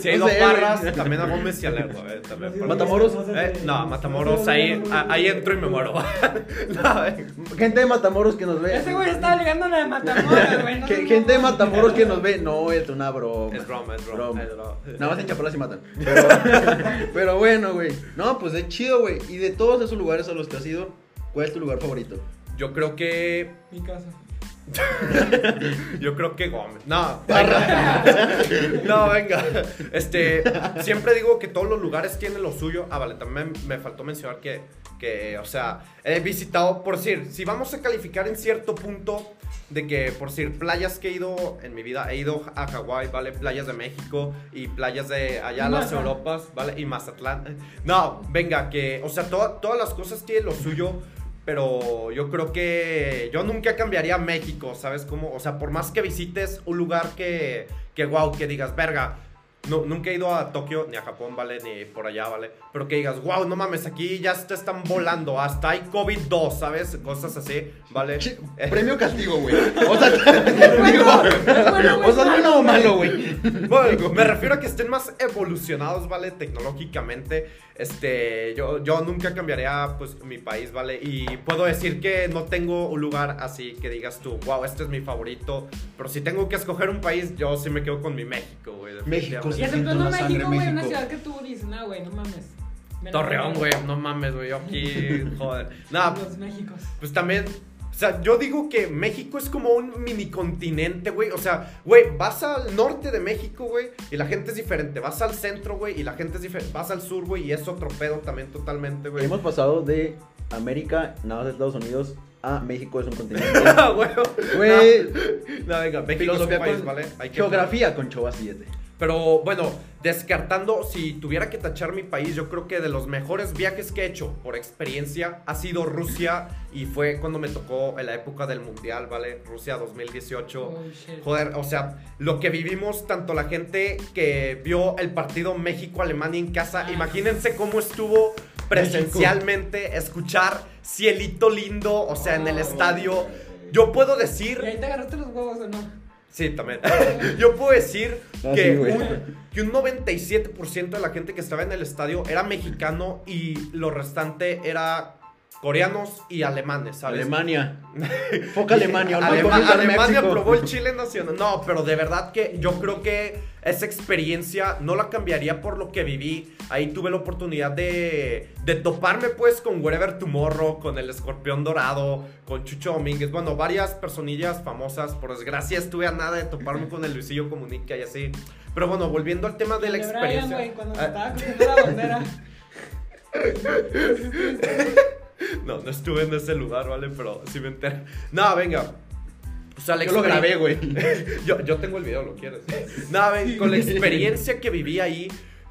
Speaker 2: sé,
Speaker 3: a Parras,
Speaker 2: güey.
Speaker 3: también a Gómez y a Lerdo, eh, también. <laughs>
Speaker 2: ¿Matamoros?
Speaker 3: Eh, no, Matamoros, ahí, ahí entro y me muero. <laughs> No, eh.
Speaker 2: Gente de Matamoros que nos ve.
Speaker 1: Ese güey estaba ligando la de Matamoros, güey. no
Speaker 2: Ge-
Speaker 1: seas
Speaker 2: Gente de
Speaker 1: mamón.
Speaker 2: Matamoros que nos ve. No, es una broma.
Speaker 3: Es broma, es broma, es broma.
Speaker 2: Nada más en Chapalas y matan. Pero, pero bueno, güey. No, pues es chido, güey. Y de todos esos lugares a los que has ido, ¿cuál es tu lugar favorito?
Speaker 3: Yo creo que.
Speaker 1: Mi casa. <laughs>
Speaker 3: Yo creo que Gómez. No, venga. <laughs> No, venga. Este. Siempre digo que todos los lugares tienen lo suyo. Ah, vale, también me faltó mencionar que. Que, o sea, he visitado, por decir, si vamos a calificar en cierto punto de que, por decir, playas que he ido en mi vida, he ido a Hawái, ¿vale? Playas de México y playas de allá, las. Europas, ¿vale? Y Mazatlán. No, venga, que, o sea, to- todas las cosas tienen lo suyo, pero yo creo que yo nunca cambiaría México, ¿sabes cómo? O sea, por más que visites un lugar que, que wow, que digas, verga, no, nunca he ido a Tokio, ni a Japón, ¿vale? Ni por allá, ¿vale? Pero que digas, wow, no mames, aquí ya te están volando, hasta hay COVID-2, ¿sabes? Cosas así, ¿vale?
Speaker 2: Che,
Speaker 3: Eh,
Speaker 2: Premio castigo, güey. <laughs> O sea, <laughs> digo, o sea, bueno o malo, güey.
Speaker 3: Bueno, me refiero a que estén más evolucionados, ¿vale? Tecnológicamente. Este, yo, yo nunca cambiaría, pues, mi país, ¿vale? Y puedo decir que no tengo un lugar así que digas tú, wow, este es mi favorito. Pero si tengo que escoger un país, yo sí me quedo con mi México, güey.
Speaker 2: México,
Speaker 1: Y
Speaker 2: siento la sangre
Speaker 1: México, güey, una
Speaker 2: México.
Speaker 1: ciudad que tú dices, no, güey, no mames. Me
Speaker 3: Torreón, güey, no mames, güey, yo aquí, <laughs> joder. Nada,
Speaker 1: Los Méxicos.
Speaker 3: Pues también, o sea, yo digo que México es como un mini continente, güey. O sea, güey, vas al norte de México, güey, y la gente es diferente. Vas al centro, güey, y la gente es diferente. Vas al sur, güey, y es otro pedo también totalmente, güey.
Speaker 2: Hemos pasado de América, nada más de Estados Unidos, a México es un continente. <laughs>
Speaker 3: Ah, güey.
Speaker 2: Güey,
Speaker 3: No, venga, México
Speaker 2: filosofía
Speaker 3: es un país,
Speaker 2: con
Speaker 3: ¿vale? Hay que-
Speaker 2: geografía con Chova 7.
Speaker 3: Pero bueno, descartando, si tuviera que tachar mi país, yo creo que de los mejores viajes que he hecho por experiencia ha sido Rusia y fue cuando me tocó en la época del Mundial, ¿vale? Rusia 2018.
Speaker 1: Oh, shit.
Speaker 3: Joder, o sea, lo que vivimos, tanto la gente que vio el partido México-Alemania en casa,
Speaker 1: Ah.
Speaker 3: imagínense cómo estuvo presencialmente escuchar cielito lindo, o sea, en el
Speaker 1: Oh.
Speaker 3: estadio. Yo puedo
Speaker 1: ¿Y
Speaker 3: decir,
Speaker 1: ahí te agarraste los huevos o no?
Speaker 3: Sí, también, <laughs> yo puedo decir
Speaker 2: Ah,
Speaker 3: que,
Speaker 2: sí,
Speaker 3: un, que un 97% de la gente que estaba en el estadio era mexicano y lo restante era coreanos y alemanes, ¿sabes?
Speaker 2: Alemania. <laughs> Foca Alemania.
Speaker 3: Alema- Alemania probó el chile nacional. No, pero de verdad que yo creo que esa experiencia no la cambiaría por lo que viví. Ahí tuve la oportunidad de, de toparme pues con Wherever Tomorrow, con el Escorpión Dorado, con Chucho Domínguez. Bueno, varias personillas famosas. Por desgracia estuve a nada de toparme con el Luisillo Comunica y así. Pero bueno, volviendo al tema de la experiencia.
Speaker 1: Brian, güey, cuando se
Speaker 3: Ah,
Speaker 1: estaba cogiendo la bandera. <laughs> <laughs> <laughs>
Speaker 3: no, no estuve en ese lugar, ¿vale? Pero sí me enteré. No, venga. O sea, la
Speaker 2: Yo lo grabé, güey. <laughs>
Speaker 3: Yo, yo tengo el video, ¿lo quieres? <laughs> Nada, ven, con la experiencia que viví ahí,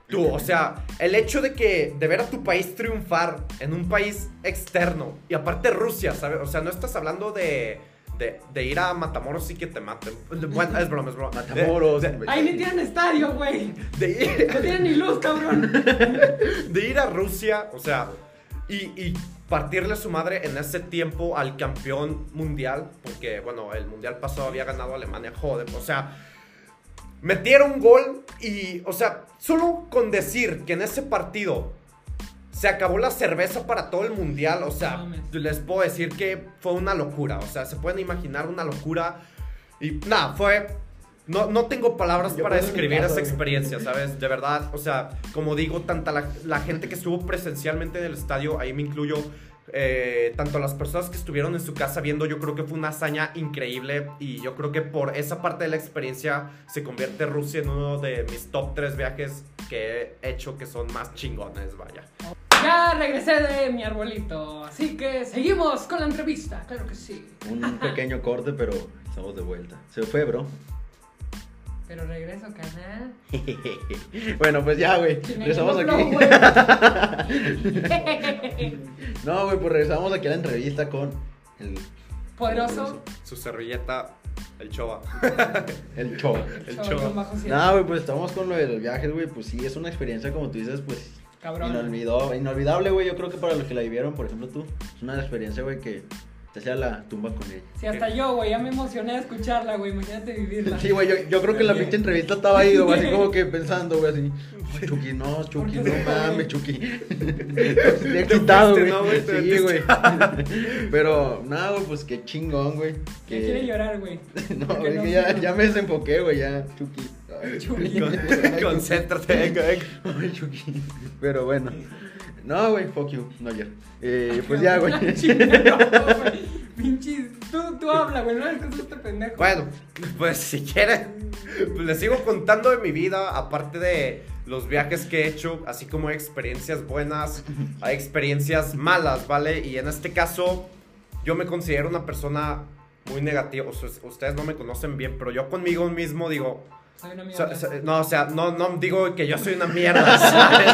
Speaker 3: tú, o sea, el hecho de que, de ver a tu país triunfar en un país externo, y aparte Rusia, ¿sabes? O sea, no estás hablando de, de, de ir a Matamoros y que te maten. Bueno, es broma, es broma.
Speaker 2: Matamoros.
Speaker 3: De.
Speaker 1: Ahí ni tienen estadio, güey.
Speaker 3: de ir,
Speaker 1: No tienen ni luz, cabrón.
Speaker 3: de ir a Rusia, o sea, y, partirle su madre en ese tiempo al campeón mundial, porque bueno, el mundial pasado había ganado Alemania, joder, o sea, metieron gol y, o sea, solo con decir que en ese partido se acabó la cerveza para todo el mundial, o sea, les puedo decir que fue una locura, o sea, se pueden imaginar una locura y nada, fue no, no tengo palabras para describir esa experiencia, ¿sabes? De verdad, o sea, como digo, tanta la, gente que estuvo presencialmente en el estadio, ahí me incluyo, eh, tanto las personas que estuvieron en su casa viendo, yo creo que fue una hazaña increíble y yo creo que por esa parte de la experiencia se convierte Rusia en uno de mis top 3 viajes que he hecho que son más chingones, vaya.
Speaker 1: Ya regresé de mi arbolito, así que seguimos con la entrevista, claro que sí.
Speaker 2: Un <laughs> pequeño corte, pero estamos de vuelta. Se fue, bro.
Speaker 1: Pero regreso, canal. <laughs>
Speaker 2: bueno, pues ya, güey. Regresamos aquí. <laughs> no, güey, pues regresamos aquí a la entrevista con el
Speaker 1: poderoso.
Speaker 3: Su servilleta, el chova. <laughs>
Speaker 2: el chova.
Speaker 3: El chova.
Speaker 2: No, güey, pues estamos con lo de los viajes, güey. Pues sí, es una experiencia, como tú dices, pues. Cabrón. Inolvidable, güey. Yo creo que para los que la vivieron, por ejemplo, tú, es una experiencia, güey, que te hacía la tumba con ella.
Speaker 1: Sí, hasta yo, güey, ya me emocioné de escucharla, güey, imagínate vivirla.
Speaker 2: Sí, güey, yo, yo creo que la pinche entrevista estaba ahí, güey, así como que pensando, güey, así. Chucky, no, Chucky, no mames, Chucky. Estoy excitado, güey. Sí, güey. <laughs> Pero, nada, güey, pues qué chingón, güey.
Speaker 1: Que... quiere llorar, güey. <laughs>
Speaker 2: no, güey, que ya, ya me desenfoqué, güey, ya, Chucky.
Speaker 3: Chucky. Concéntrate, güey.
Speaker 2: Ay, Chucky. Pero bueno. No, güey, fuck you, no ya. Eh, pues ya, <laughs> güey.
Speaker 1: Pinches, tú, tú habla, güey, no es que este pendejo.
Speaker 3: Bueno, pues si quieren, pues les sigo contando de mi vida, aparte de los viajes que he hecho, así como experiencias buenas, hay experiencias malas, ¿vale? Y en este caso, yo me considero una persona muy negativa. ustedes no me conocen bien, pero yo conmigo mismo digo,
Speaker 1: soy una mierda.
Speaker 3: no, o sea, no, no digo que yo soy una mierda, <laughs> ¿sabes?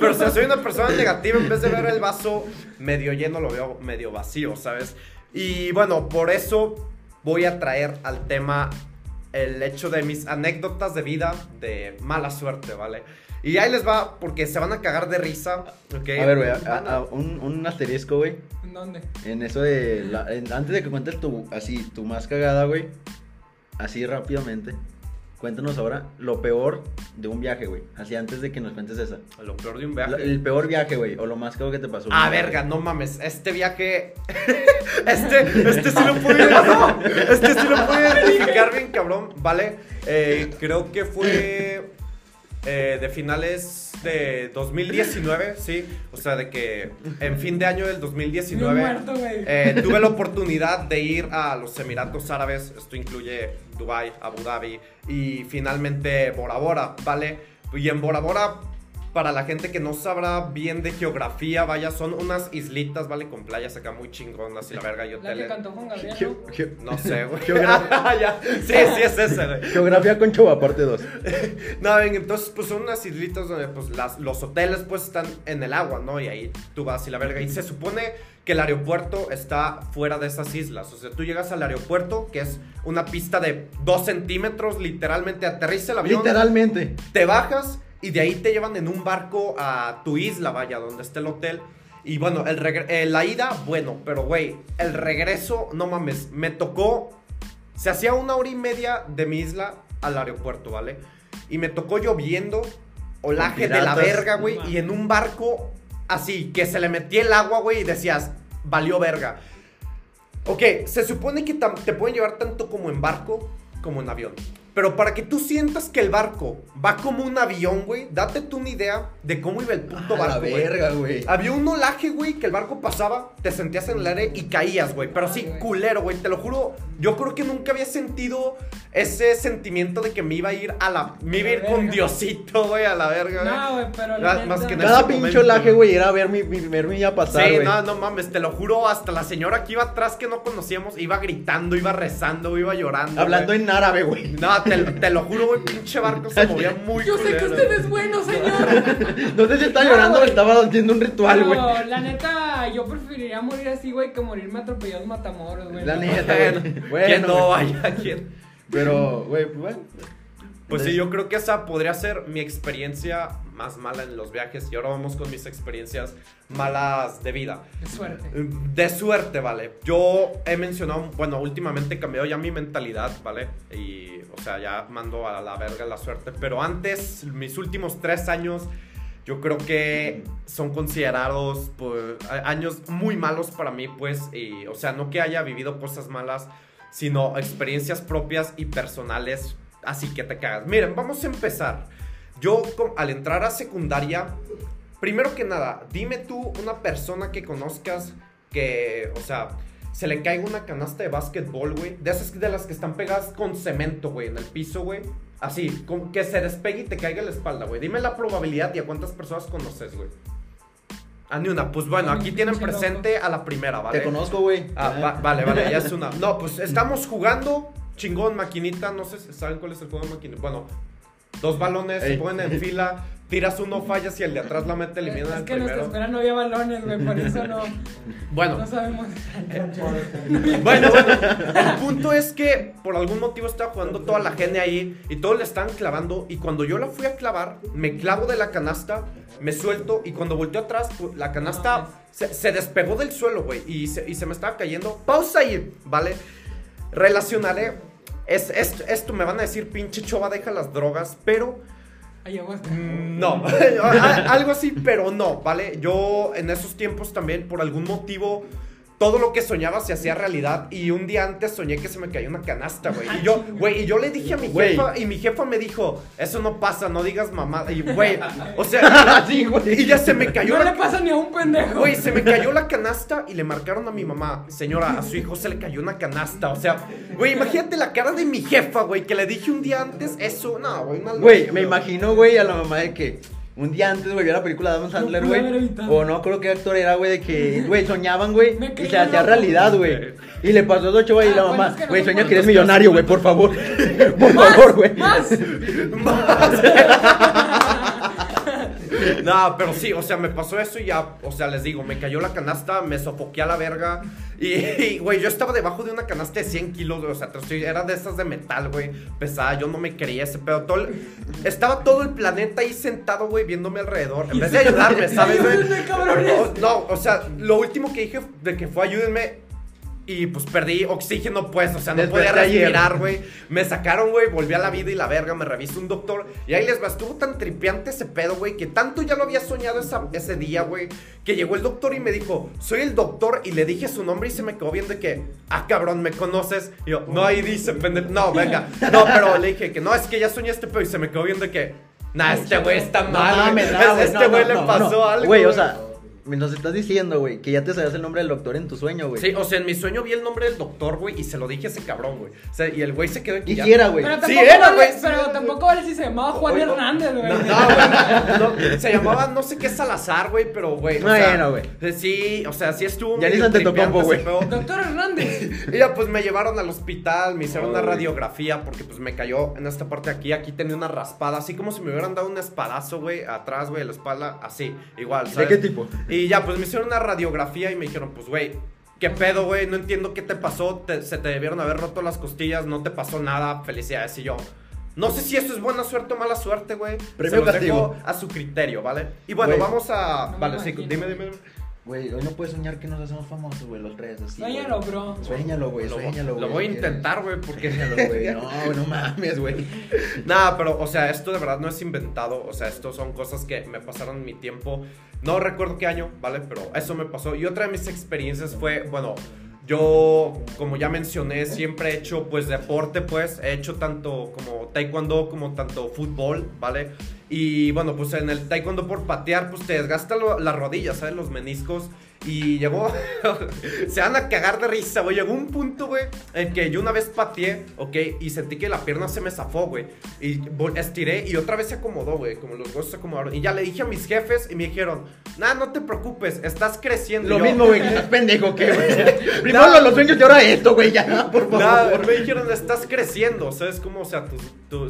Speaker 3: Pero o sea, soy una persona negativa. En vez de ver el vaso medio lleno, lo veo medio vacío, ¿sabes? Y bueno, por eso voy a traer al tema el hecho de mis anécdotas de vida de mala suerte, ¿vale? Y ahí les va, porque se van a cagar de risa, ¿ok?
Speaker 2: A ver, güey, un, un, asterisco, güey.
Speaker 1: ¿En dónde?
Speaker 2: En eso de, antes de que cuentes tu, así, tu más cagada, güey, así rápidamente. Cuéntanos ahora lo peor de un viaje, güey. Así antes de que nos cuentes esa.
Speaker 3: Lo peor de un viaje.
Speaker 2: el peor viaje, güey. O lo más caro que te pasó.
Speaker 3: Ah, verga, no mames. Este viaje. <laughs> este, este sí lo pude. este sí lo pude identificar bien, cabrón. Vale. Eh, creo que fue. Eh, de finales de 2019, sí. O sea, de que en fin de año del 2019 eh, tuve la oportunidad de ir a los Emiratos Árabes. Esto incluye Dubai, Abu Dhabi y finalmente Bora Bora, ¿vale? Y en Bora Bora para la gente que no sabrá bien de geografía, vaya, son unas islitas, ¿vale? Con playas acá muy chingonas y la verga y hoteles.
Speaker 1: La que cantó Juan Gabriel,
Speaker 3: ¿no? no sé, güey. Geografía. <laughs> sí, sí es ese, güey.
Speaker 2: Geografía con Chova, parte 2. <laughs>
Speaker 3: no, ven, entonces, pues son unas islitas donde, pues, las, los hoteles, pues, están en el agua, ¿no? Y ahí tú vas y la verga. Y se supone que el aeropuerto está fuera de esas islas. O sea, tú llegas al aeropuerto, que es una pista de 2 centímetros, literalmente aterriza el avión.
Speaker 2: Literalmente.
Speaker 3: Te bajas y de ahí te llevan en un barco a tu isla, vaya, donde está el hotel. Y bueno, el eh, la ida, bueno, pero güey, el regreso, no mames, me tocó. Se hacía una hora y media de mi isla al aeropuerto, ¿vale? Y me tocó lloviendo, olaje de la verga, güey, y en un barco así, que se le metía el agua, güey, y decías, valió verga. Ok, se supone que te pueden llevar tanto como en barco como en avión. Pero para que tú sientas que el barco va como un avión, güey, date tú una idea de cómo iba el puto barco. La
Speaker 2: verga, güey.
Speaker 3: Había un olaje, güey, que el barco pasaba, te sentías en el aire y caías, güey. Pero sí, culero, güey. Te lo juro, yo creo que nunca había sentido ese sentimiento de que me iba a ir a la. Me iba a ir con Diosito, güey, a la verga,
Speaker 1: güey. No, güey, pero.
Speaker 2: más que Cada pinche olaje, güey, era ver mi, mi, verme ya pasar. Sí,
Speaker 3: no, no mames, te lo juro, hasta la señora que iba atrás que no conocíamos iba gritando, iba rezando, iba llorando.
Speaker 2: Hablando en árabe, güey.
Speaker 3: No, te, lo juro, güey, pinche barco se movía muy
Speaker 1: Yo sé que usted es bueno, señor. <laughs>
Speaker 2: no sé si está llorando o estaba haciendo un ritual, güey.
Speaker 1: No, la neta, yo preferiría morir así, güey, que morirme atropellado en Matamoros, güey.
Speaker 2: La neta,
Speaker 3: güey. Bueno, ¿Quién no vaya? ¿quién?
Speaker 2: Pero, güey, pues bueno.
Speaker 3: Pues sí, yo creo que esa podría ser mi experiencia más mala en los viajes y ahora vamos con mis experiencias malas de vida.
Speaker 1: De suerte.
Speaker 3: De suerte, ¿vale? Yo he mencionado, bueno, últimamente he cambiado ya mi mentalidad, ¿vale? Y, o sea, ya mando a la verga la suerte, pero antes, mis últimos tres años yo creo que son considerados pues, años muy malos para mí, pues, y, o sea, no que haya vivido cosas malas, sino experiencias propias y personales, así que te cagas. Miren, vamos a empezar. Yo al entrar a secundaria, primero que nada, dime tú una persona que conozcas que, o sea, se le caiga una canasta de básquetbol, güey, de esas de las que están pegadas con cemento, güey, en el piso, güey Así, con que se despegue y te caiga en la espalda, güey. Dime la probabilidad y a cuántas personas conoces, güey. A ni una. Pues bueno, aquí tienen presente a la primera, ¿vale?
Speaker 2: Te conozco, güey.
Speaker 3: Ah, vale, vale, ya es una. <laughs> No, pues estamos jugando, chingón, maquinita. No sé, ¿saben cuál es el juego de maquinita? Bueno, dos balones se ponen en fila tiras uno, fallas y el de atrás la mete elimina
Speaker 1: Es que en nuestra escuela no había balones, güey, por eso no. <laughs>
Speaker 3: Bueno.
Speaker 1: No sabemos.
Speaker 3: bueno, bueno. El punto es que por algún motivo estaba jugando toda la gente ahí y todos le estaban clavando. Y cuando yo la fui a clavar, me clavo de la canasta, me suelto y cuando volteo atrás, pues, la canasta se, despegó del suelo, güey, y se, y se me estaba cayendo. Pausa ahí, ¿vale? Relacionaré. Es, esto me van a decir, pinche chova, deja las drogas, pero Mm, no, <laughs> algo así, pero no, ¿vale? Yo en esos tiempos también, por algún motivo, todo lo que soñaba se hacía realidad. Y un día antes soñé que se me cayó una canasta, güey. Y yo, güey, y yo le dije a mi jefa, y mi jefa me dijo, eso no pasa, no digas mamá. Y, güey, o sea, <laughs> y ya se me cayó.
Speaker 1: No le pasa ni a un pendejo.
Speaker 3: Güey, se me cayó la canasta y le marcaron a mi mamá, señora, a su hijo se le cayó una canasta. O sea, güey, imagínate la cara de mi jefa, güey, que le dije un día antes, eso, no, güey,
Speaker 2: Güey, me imagino, güey, a la mamá de que un día antes, güey, vio la película de Adam Sandler, güey. o no creo qué actor era, güey, de que, <laughs> güey, soñaban, güey, y se hacía realidad, güey. Y le pasó eso, güey, y la ah, mamá, güey, sueña que eres millonario, güey, por favor. <laughs> por favor, güey.
Speaker 1: Más. <laughs>
Speaker 3: Más. No, pero sí, o sea, me pasó eso y ya, o sea, les digo, me cayó la canasta, me sofoqué a la verga. Y, güey, yo estaba debajo de una canasta de 100 kilos, o sea, era de esas de metal, güey, pesada. Yo no me quería ese pedo. Todo estaba todo el planeta ahí sentado, güey, viéndome alrededor. En vez de ayudarme, ¿sabes, güey? <laughs> No, o sea, lo último que dije de que fue ayúdenme y pues perdí oxígeno, pues, o sea, no podía respirar, güey. Me sacaron, güey, volví a la vida y la verga, me revisó un doctor. Y ahí les va, estuvo tan tripiante ese pedo, güey, que tanto ya lo había soñado ese día, güey, que llegó el doctor y me dijo, soy el doctor, y le dije su nombre y se me quedó viendo de que, ah, cabrón, ¿me conoces? Y yo, no, ahí dice, pendejo, no, venga. No, pero le dije que no, es que ya soñé este pedo y se me quedó viendo de que, nah, este güey está mal. No, este güey le pasó algo.
Speaker 2: Güey, o sea nos estás diciendo, güey, que ya te sabías el nombre del doctor en tu sueño, güey.
Speaker 3: Sí, o sea, en mi sueño vi el nombre del doctor, güey, y se lo dije a ese cabrón, güey. O sea, y el güey se quedó
Speaker 2: aquí. Y si era, güey.
Speaker 1: Sí, era, güey. Pero tampoco vale si se llamaba Juan Hernández, güey. No,
Speaker 3: güey. se llamaba no sé qué Salazar, güey, pero, güey.
Speaker 2: Bueno, güey.
Speaker 3: Eh, sí, o sea, sí estuvo.
Speaker 2: Ya ni se te tocó, güey.
Speaker 1: Doctor Hernández. <laughs>
Speaker 3: Ya, pues me llevaron al hospital, me hicieron una radiografía, porque pues me cayó en esta parte de aquí. Aquí tenía una raspada, así como si me hubieran dado un espadazo, güey, atrás, güey, la espalda, así, igual, ¿sabes?
Speaker 2: ¿De qué tipo?
Speaker 3: Y ya, pues me hicieron una radiografía y me dijeron, pues, güey, ¿qué pedo, güey? No entiendo qué te pasó. se te debieron haber roto las costillas, no te pasó nada. Felicidades. Y yo, no sé si eso es buena suerte o mala suerte, güey. Se lo dejo a su criterio, ¿vale? Y bueno, vamos a. vale, sí, dime, dime.
Speaker 2: Güey, hoy no puedes soñar que nos hacemos famosos, güey, los tres, así.
Speaker 1: Suéñalo, bro.
Speaker 2: Suéñalo, güey, suéñalo, güey.
Speaker 3: Lo voy a intentar, güey, porque.
Speaker 2: Suéñalo, güey. <laughs> No, no mames, güey.
Speaker 3: Nada, pero, o sea, esto de verdad no es inventado. O sea, esto son cosas que me pasaron en mi tiempo. No recuerdo qué año, ¿vale? Pero eso me pasó. Y otra de mis experiencias fue, bueno, yo, como ya mencioné, siempre he hecho, pues, deporte, pues. He hecho tanto como taekwondo como tanto fútbol, ¿vale? Y bueno, pues en el taekwondo por patear, pues te desgasta las rodillas, ¿sabes? Los meniscos. Y llegó. <laughs> se van a cagar de risa, güey. Llegó un punto, güey, en que yo una vez pateé, ¿ok? Y sentí que la pierna se me zafó, güey. Y estiré y otra vez se acomodó, güey. Como los huesos se acomodaron. Y ya le dije a mis jefes y me dijeron, nah, no te preocupes, estás creciendo.
Speaker 2: Lo mismo, güey, que <laughs> es pendejo, que, güey. Primero los sueños y ahora esto, güey, ya, por favor. Nada,
Speaker 3: me dijeron, estás creciendo. ¿Sabes cómo? O sea,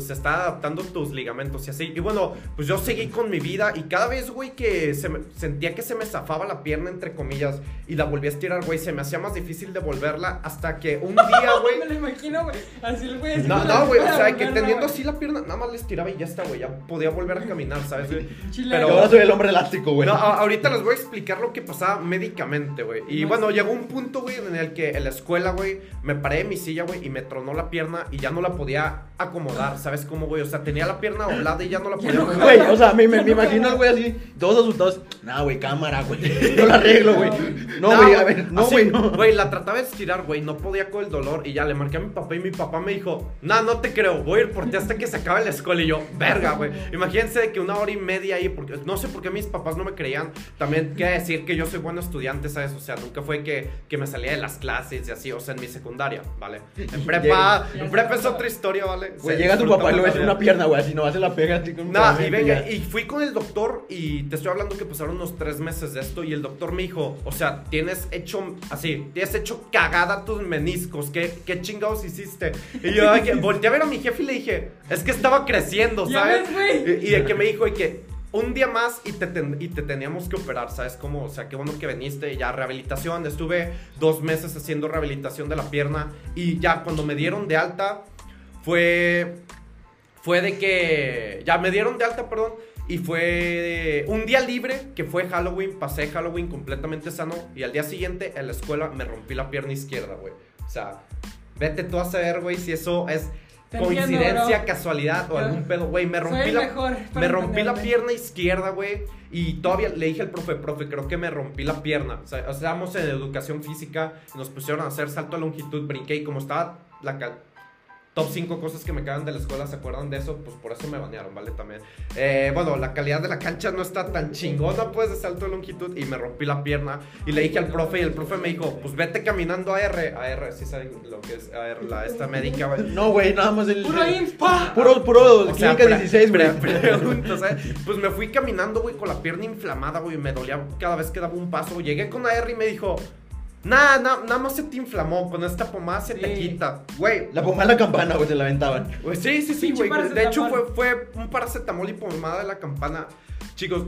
Speaker 3: se está adaptando tus ligamentos y así. Y bueno, bueno, pues yo seguí con mi vida y cada vez, güey, que se me- sentía que se me zafaba la pierna, entre comillas, y la volví a estirar, güey, se me hacía más difícil devolverla hasta que un <laughs> día, güey...
Speaker 1: Me lo imagino, güey. Así el güey.
Speaker 3: No,
Speaker 1: la
Speaker 3: no, güey, o sea, que teniendo así la pierna, nada más le estiraba y ya está, güey, ya podía volver a caminar, ¿sabes?
Speaker 1: Chile.
Speaker 3: Pero-
Speaker 2: ahora soy el hombre elástico, güey.
Speaker 3: No, ahorita les voy a explicar lo que pasaba médicamente, güey. Y
Speaker 1: No,
Speaker 3: bueno,
Speaker 1: sí.
Speaker 3: llegó un punto, güey, en el que en la escuela, güey, me paré de mi silla, güey, y me tronó la pierna y ya no la podía acomodar, ¿sabes cómo, güey? O sea, tenía la pierna doblada y ya no la podía.
Speaker 2: Güey, o sea, me, me, me imagino al güey así, todos asustados. Nah, güey, cámara, güey. <laughs> Yo la arreglo, güey. <laughs> No, güey, a ver, no, güey, no.
Speaker 3: Güey, la trataba de estirar, güey, no podía con el dolor y ya le marqué a mi papá y mi papá me dijo, nah, no te creo, voy a ir por ti hasta que se acabe la escuela y yo, verga, güey. Imagínense de que una hora y media ahí, porque no sé por qué mis papás no me creían. También quiere decir que yo soy buen estudiante, ¿sabes? O sea, nunca fue que, que me salía de las clases y así, o sea, en mi secundaria, ¿vale? En prepa,
Speaker 1: Llega-
Speaker 3: en prepa es otra historia, ¿vale?
Speaker 2: Güey, llega tu papá y lo ves en una pierna, güey, así no se la pega así con
Speaker 3: Nah, y venga, y fui con el doctor y te estoy hablando que pasaron unos tres meses de esto y el doctor me dijo, o sea, tienes hecho así, tienes hecho cagada tus meniscos, ¿qué, qué chingados hiciste? Y yo <laughs> volteé a ver a mi jefe y le dije, es que estaba creciendo, ¿sabes?
Speaker 1: ves.
Speaker 3: Y, y de que me dijo de que un día más y te, ten- y te teníamos que operar, ¿sabes cómo? O sea, qué bueno que viniste, ya rehabilitación, estuve dos meses haciendo rehabilitación de la pierna y ya cuando me dieron de alta fue fue de que ya me dieron de alta, perdón, y fue un día libre que fue Halloween, pasé Halloween completamente sano y al día siguiente en la escuela me rompí la pierna izquierda, güey. O sea, vete tú a saber, güey, si eso es coincidencia,
Speaker 1: entiendo,
Speaker 3: casualidad o algún pedo, güey, me rompí la me rompí la pierna izquierda, güey. Y todavía le dije al profe, profe, creo que me rompí la pierna. O sea, estábamos en educación física y nos pusieron a hacer salto a longitud, brinqué y como estaba la cal- top 5 cosas que me quedan de la escuela, ¿se acuerdan de eso? Pues por eso me banearon, ¿vale? También. Eh, bueno, la calidad de la cancha no está tan chingona, pues, de salto de longitud y me rompí la pierna. Y le dije al profe y el profe me dijo, pues vete caminando a R. A R, sí saben lo que es AR, la, esta médica, güey.
Speaker 2: No, güey, nada más el.
Speaker 1: Puro IMSS.
Speaker 2: Puro, puro,
Speaker 3: O sea,
Speaker 2: clínica
Speaker 3: pre-
Speaker 2: 16, güey.
Speaker 3: pre- pregunto, ¿sabes? Pues me fui caminando, güey, con la pierna inflamada, güey. Me dolía cada vez que daba un paso. Llegué con AR y me dijo, Nah, nah, nada más se te inflamó. Con esta pomada se te
Speaker 1: Sí.
Speaker 3: quita. Güey.
Speaker 2: La pomada en la campana, güey, se la aventaban.
Speaker 3: Pues sí, sí, sí,
Speaker 1: Pinche
Speaker 3: güey. De hecho, fue,
Speaker 1: paracetamol.
Speaker 3: fue un paracetamol y pomada de la campana. Chicos,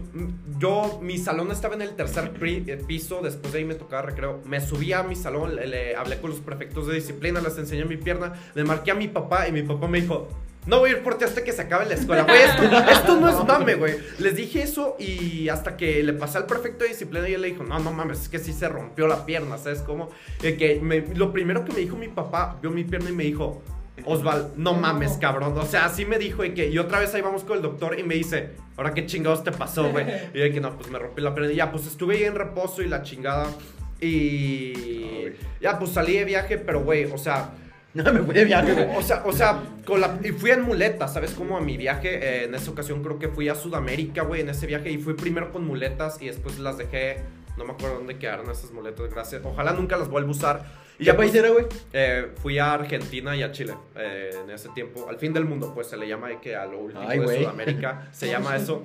Speaker 3: yo, mi salón estaba en el tercer <laughs> pri- eh, piso, después de ahí me tocaba recreo. Me subí a mi salón, le, le hablé con los prefectos de disciplina, les enseñé mi pierna, le marqué a mi papá y mi papá me dijo, no voy a ir por ti hasta que se acabe la escuela. Güey, esto, esto no es mame, güey. Les dije eso y hasta que le pasé al prefecto de disciplina y él le dijo, no, no mames, es que sí se rompió la pierna, ¿sabes cómo? Eh, que me- lo primero que me dijo mi papá, vio mi pierna y me dijo, Osval, no mames, cabrón. O sea, así me dijo y que y otra vez ahí vamos con el doctor y me dice, ahora qué chingados te pasó, güey. Y yo que no, pues me rompí la pierna. Y ya, pues estuve ahí en reposo y la chingada. Y ya, pues salí de viaje, pero güey, o sea,
Speaker 2: No, me fui de viaje, güey.
Speaker 3: o sea, o sea, con la, y fui en muletas, ¿sabes? Como a mi viaje, eh, en esa ocasión creo que fui a Sudamérica, güey, en ese viaje. Y fui primero con muletas y después las dejé, no me acuerdo dónde quedaron esas muletas, gracias. Ojalá nunca las vuelva a usar.
Speaker 2: ¿Y qué país
Speaker 3: pues,
Speaker 2: era, güey?
Speaker 3: eh, fui a Argentina y a Chile eh, en ese tiempo. Al fin del mundo, pues se le llama de que a lo último
Speaker 2: Ay,
Speaker 3: de. Sudamérica se llama eso.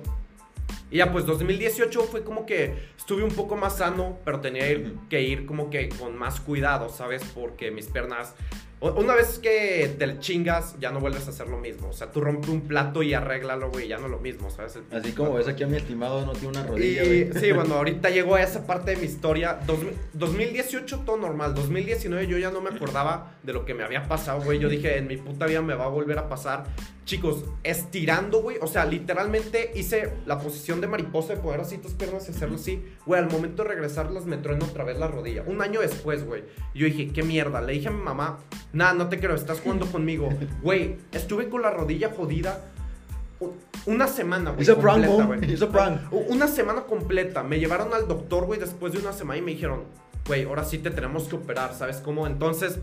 Speaker 3: Y ya, pues 2018 fue como que estuve un poco más sano, pero tenía que ir como que con más cuidado, ¿sabes? Porque mis piernas. Una vez que te chingas, ya no vuelves a hacer lo mismo. O sea, tú rompes un plato y arréglalo, güey, ya no lo mismo, ¿sabes? El
Speaker 2: Así como ves aquí a mi estimado, no tiene una rodilla,
Speaker 3: y
Speaker 2: güey.
Speaker 3: sí, bueno, <laughs> ahorita llegó a esa parte de mi historia. Dos- 2018 todo normal. 2019 yo ya no me acordaba de lo que me había pasado, güey. Yo dije, en mi puta vida me va a volver a pasar. Chicos, estirando, güey. O sea, literalmente hice la posición de mariposa de poder así tus piernas y hacerlo así. Güey, al momento de regresarlas me truena otra vez la rodilla. Un año después, güey. Yo dije, qué mierda. Le dije a mi mamá, nah, no te creo, estás jugando conmigo. Güey, estuve con la rodilla jodida. Una semana, güey. Completa,
Speaker 2: prank.
Speaker 3: Una semana completa. Me llevaron al doctor, güey, después de una semana y me dijeron, güey, ahora sí te tenemos que operar, ¿sabes cómo? Entonces,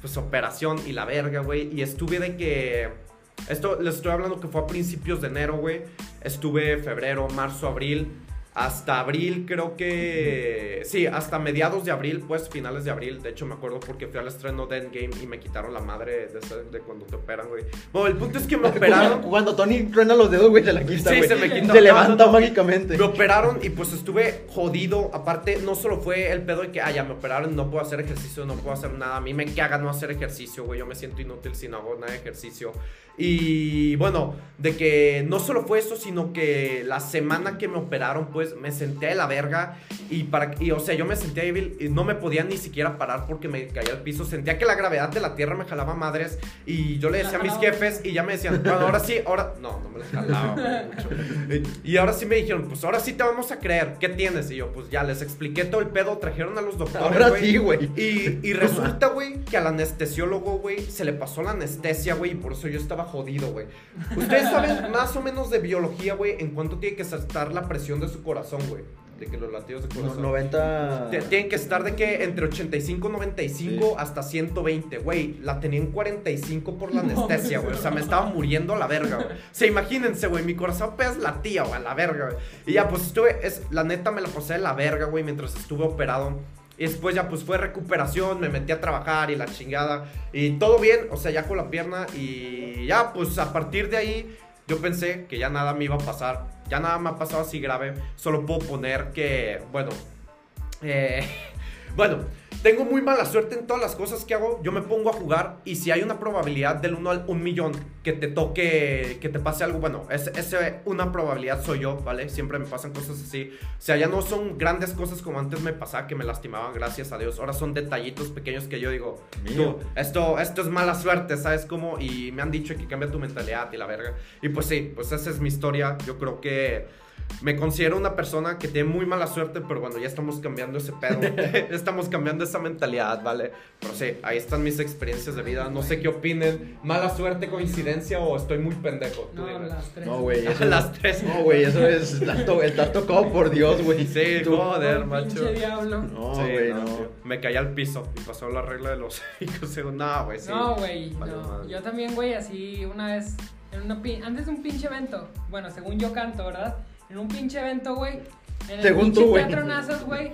Speaker 3: pues operación y la verga, güey. Y estuve de que... Esto les estoy hablando que fue a principios de enero, güey. Estuve febrero, marzo, abril. Hasta abril, creo que. Sí, hasta mediados de abril, pues finales de abril. De hecho, me acuerdo porque fui al estreno de Endgame y me quitaron la madre de, ese- de cuando te operan, güey. Bueno, el punto es que me <laughs> operaron.
Speaker 2: Cuando Tony truena los dedos, güey, se la quita,
Speaker 3: Sí,
Speaker 2: güey.
Speaker 3: se me quita.
Speaker 2: Se
Speaker 3: No,
Speaker 2: levanta
Speaker 3: no, no.
Speaker 2: mágicamente.
Speaker 3: Me operaron y pues estuve jodido. Aparte, no solo fue el pedo de que, ah, ya me operaron, no puedo hacer ejercicio, no puedo hacer nada. A mí me caga no hacer ejercicio, güey. Yo me siento inútil si no hago nada de ejercicio. Y bueno, de que no solo fue eso, sino que la semana que me operaron, pues me senté de la verga. Y, para, y o sea, yo me sentía débil y no me podía ni siquiera parar porque me caía al piso. Sentía que la gravedad de la tierra me jalaba madres. Y yo le decía a mis jefes y ya me decían, bueno, ahora sí, ahora. No, no me la jalaba mucho. Y ahora sí me dijeron, pues ahora sí te vamos a creer. ¿Qué tienes? Y yo, pues ya les expliqué todo el pedo. Trajeron a los doctores.
Speaker 2: Ahora sí, güey.
Speaker 3: Y, y <laughs> resulta, güey, que al anestesiólogo, güey, se le pasó la anestesia, güey. Y por eso yo estaba jodido, güey. Ustedes saben más o menos de biología, güey, en cuánto tiene que estar la presión de su corazón, güey. De que los latidos de corazón.
Speaker 2: 90.
Speaker 3: Te- Tienen que estar de que entre 85, 95
Speaker 2: Sí.
Speaker 3: hasta 120, güey. La tenía en 45 por la anestesia, güey. O sea, me estaba muriendo a la verga, güey. O sea, imagínense, güey. Mi corazón apenas latía, güey, a la verga, güey. Y ya, pues estuve. Es, la neta me la pasé de la verga, güey, mientras estuve operado. Y después ya, pues fue recuperación. Me metí a trabajar y la chingada. Y todo bien, o sea, ya con la pierna. Y ya, pues a partir de ahí. Yo pensé que ya nada me iba a pasar. Ya nada me ha pasado así grave. Solo puedo poner que, bueno, eh, bueno, tengo muy mala suerte en todas las cosas que hago. Yo me pongo a jugar y si hay una probabilidad del 1 al 1 millón que te toque, que te pase algo, bueno, es, ese una probabilidad soy yo, ¿vale? Siempre me pasan cosas así. O sea, ya no son grandes cosas como antes me pasaba, que me lastimaban, gracias a Dios. Ahora son detallitos pequeños que yo digo, tú, esto, esto es mala suerte, ¿sabes cómo? Y me han dicho que cambia tu mentalidad y la verga. Y pues sí, pues esa es mi historia. Yo creo que me considero una persona que tiene muy mala suerte, pero bueno, ya estamos cambiando ese pedo. <laughs> <laughs> estamos cambiando esa mentalidad, ¿vale? Pero sí, ahí están mis experiencias de vida. No sé qué opinen. ¿Mala suerte, coincidencia o estoy muy pendejo? Tú
Speaker 1: No,
Speaker 3: dime.
Speaker 1: las tres.
Speaker 2: No, güey. <laughs> Eso
Speaker 3: Las tres.
Speaker 2: No, güey, eso es. Estás, to- estás tocado por Dios, güey.
Speaker 3: Sí,
Speaker 2: Tú-
Speaker 3: joder, macho.
Speaker 1: Pinche diablo.
Speaker 2: No,
Speaker 3: Sí,
Speaker 2: güey,
Speaker 3: no. Me caí al piso y pasó la regla de los hijos. No, güey, sí.
Speaker 1: No, güey,
Speaker 3: Valió
Speaker 1: no.
Speaker 3: madre.
Speaker 1: Yo también, güey, así una vez, en una pin- antes de un pinche evento, bueno, según yo canto, ¿verdad? En un pinche evento, güey. En el
Speaker 2: Según
Speaker 1: pinche
Speaker 2: tú, güey.
Speaker 1: Güey.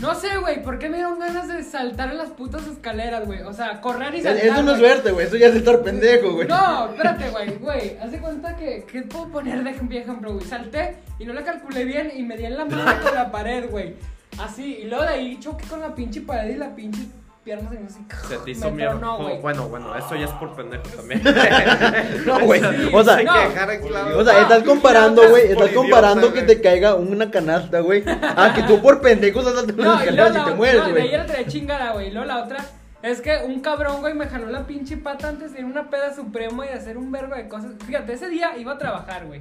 Speaker 1: No sé, güey, ¿por qué me dieron ganas de saltar en las putas escaleras, güey? O sea, correr y saltar.
Speaker 2: Eso no es suerte, güey. Eso ya es estar pendejo, güey.
Speaker 1: No, espérate, güey, güey. Haz de cuenta que, ¿qué puedo poner de ejemplo, güey? Salté y no la calculé bien y me di en la mano con la pared, güey. Así, y luego de ahí choqué con la pinche pared y la pinche pierna se <laughs> me hizo así.
Speaker 3: Se te hizo mierda.
Speaker 1: güey.
Speaker 3: bueno, bueno, eso ya es por pendejo <laughs> también. <laughs>
Speaker 2: No, güey.
Speaker 1: Sí,
Speaker 2: O sea,
Speaker 3: Hay
Speaker 1: no.
Speaker 3: que dejar en claro.
Speaker 2: O sea,
Speaker 1: No,
Speaker 2: estás
Speaker 1: y
Speaker 2: comparando, güey.
Speaker 3: es
Speaker 2: Estás comparando que
Speaker 3: güey.
Speaker 2: te caiga una canasta, güey. Ah, que tú por pendejo saltaste
Speaker 1: No,
Speaker 2: las
Speaker 1: y luego
Speaker 2: escaleras y te mueres,
Speaker 1: no, de
Speaker 2: güey.
Speaker 1: era traía chingada, güey. Y luego la otra es que un cabrón, güey, me jaló la pinche pata antes de ir a una peda suprema y de hacer un vergo de cosas. Fíjate, ese día iba a trabajar, güey.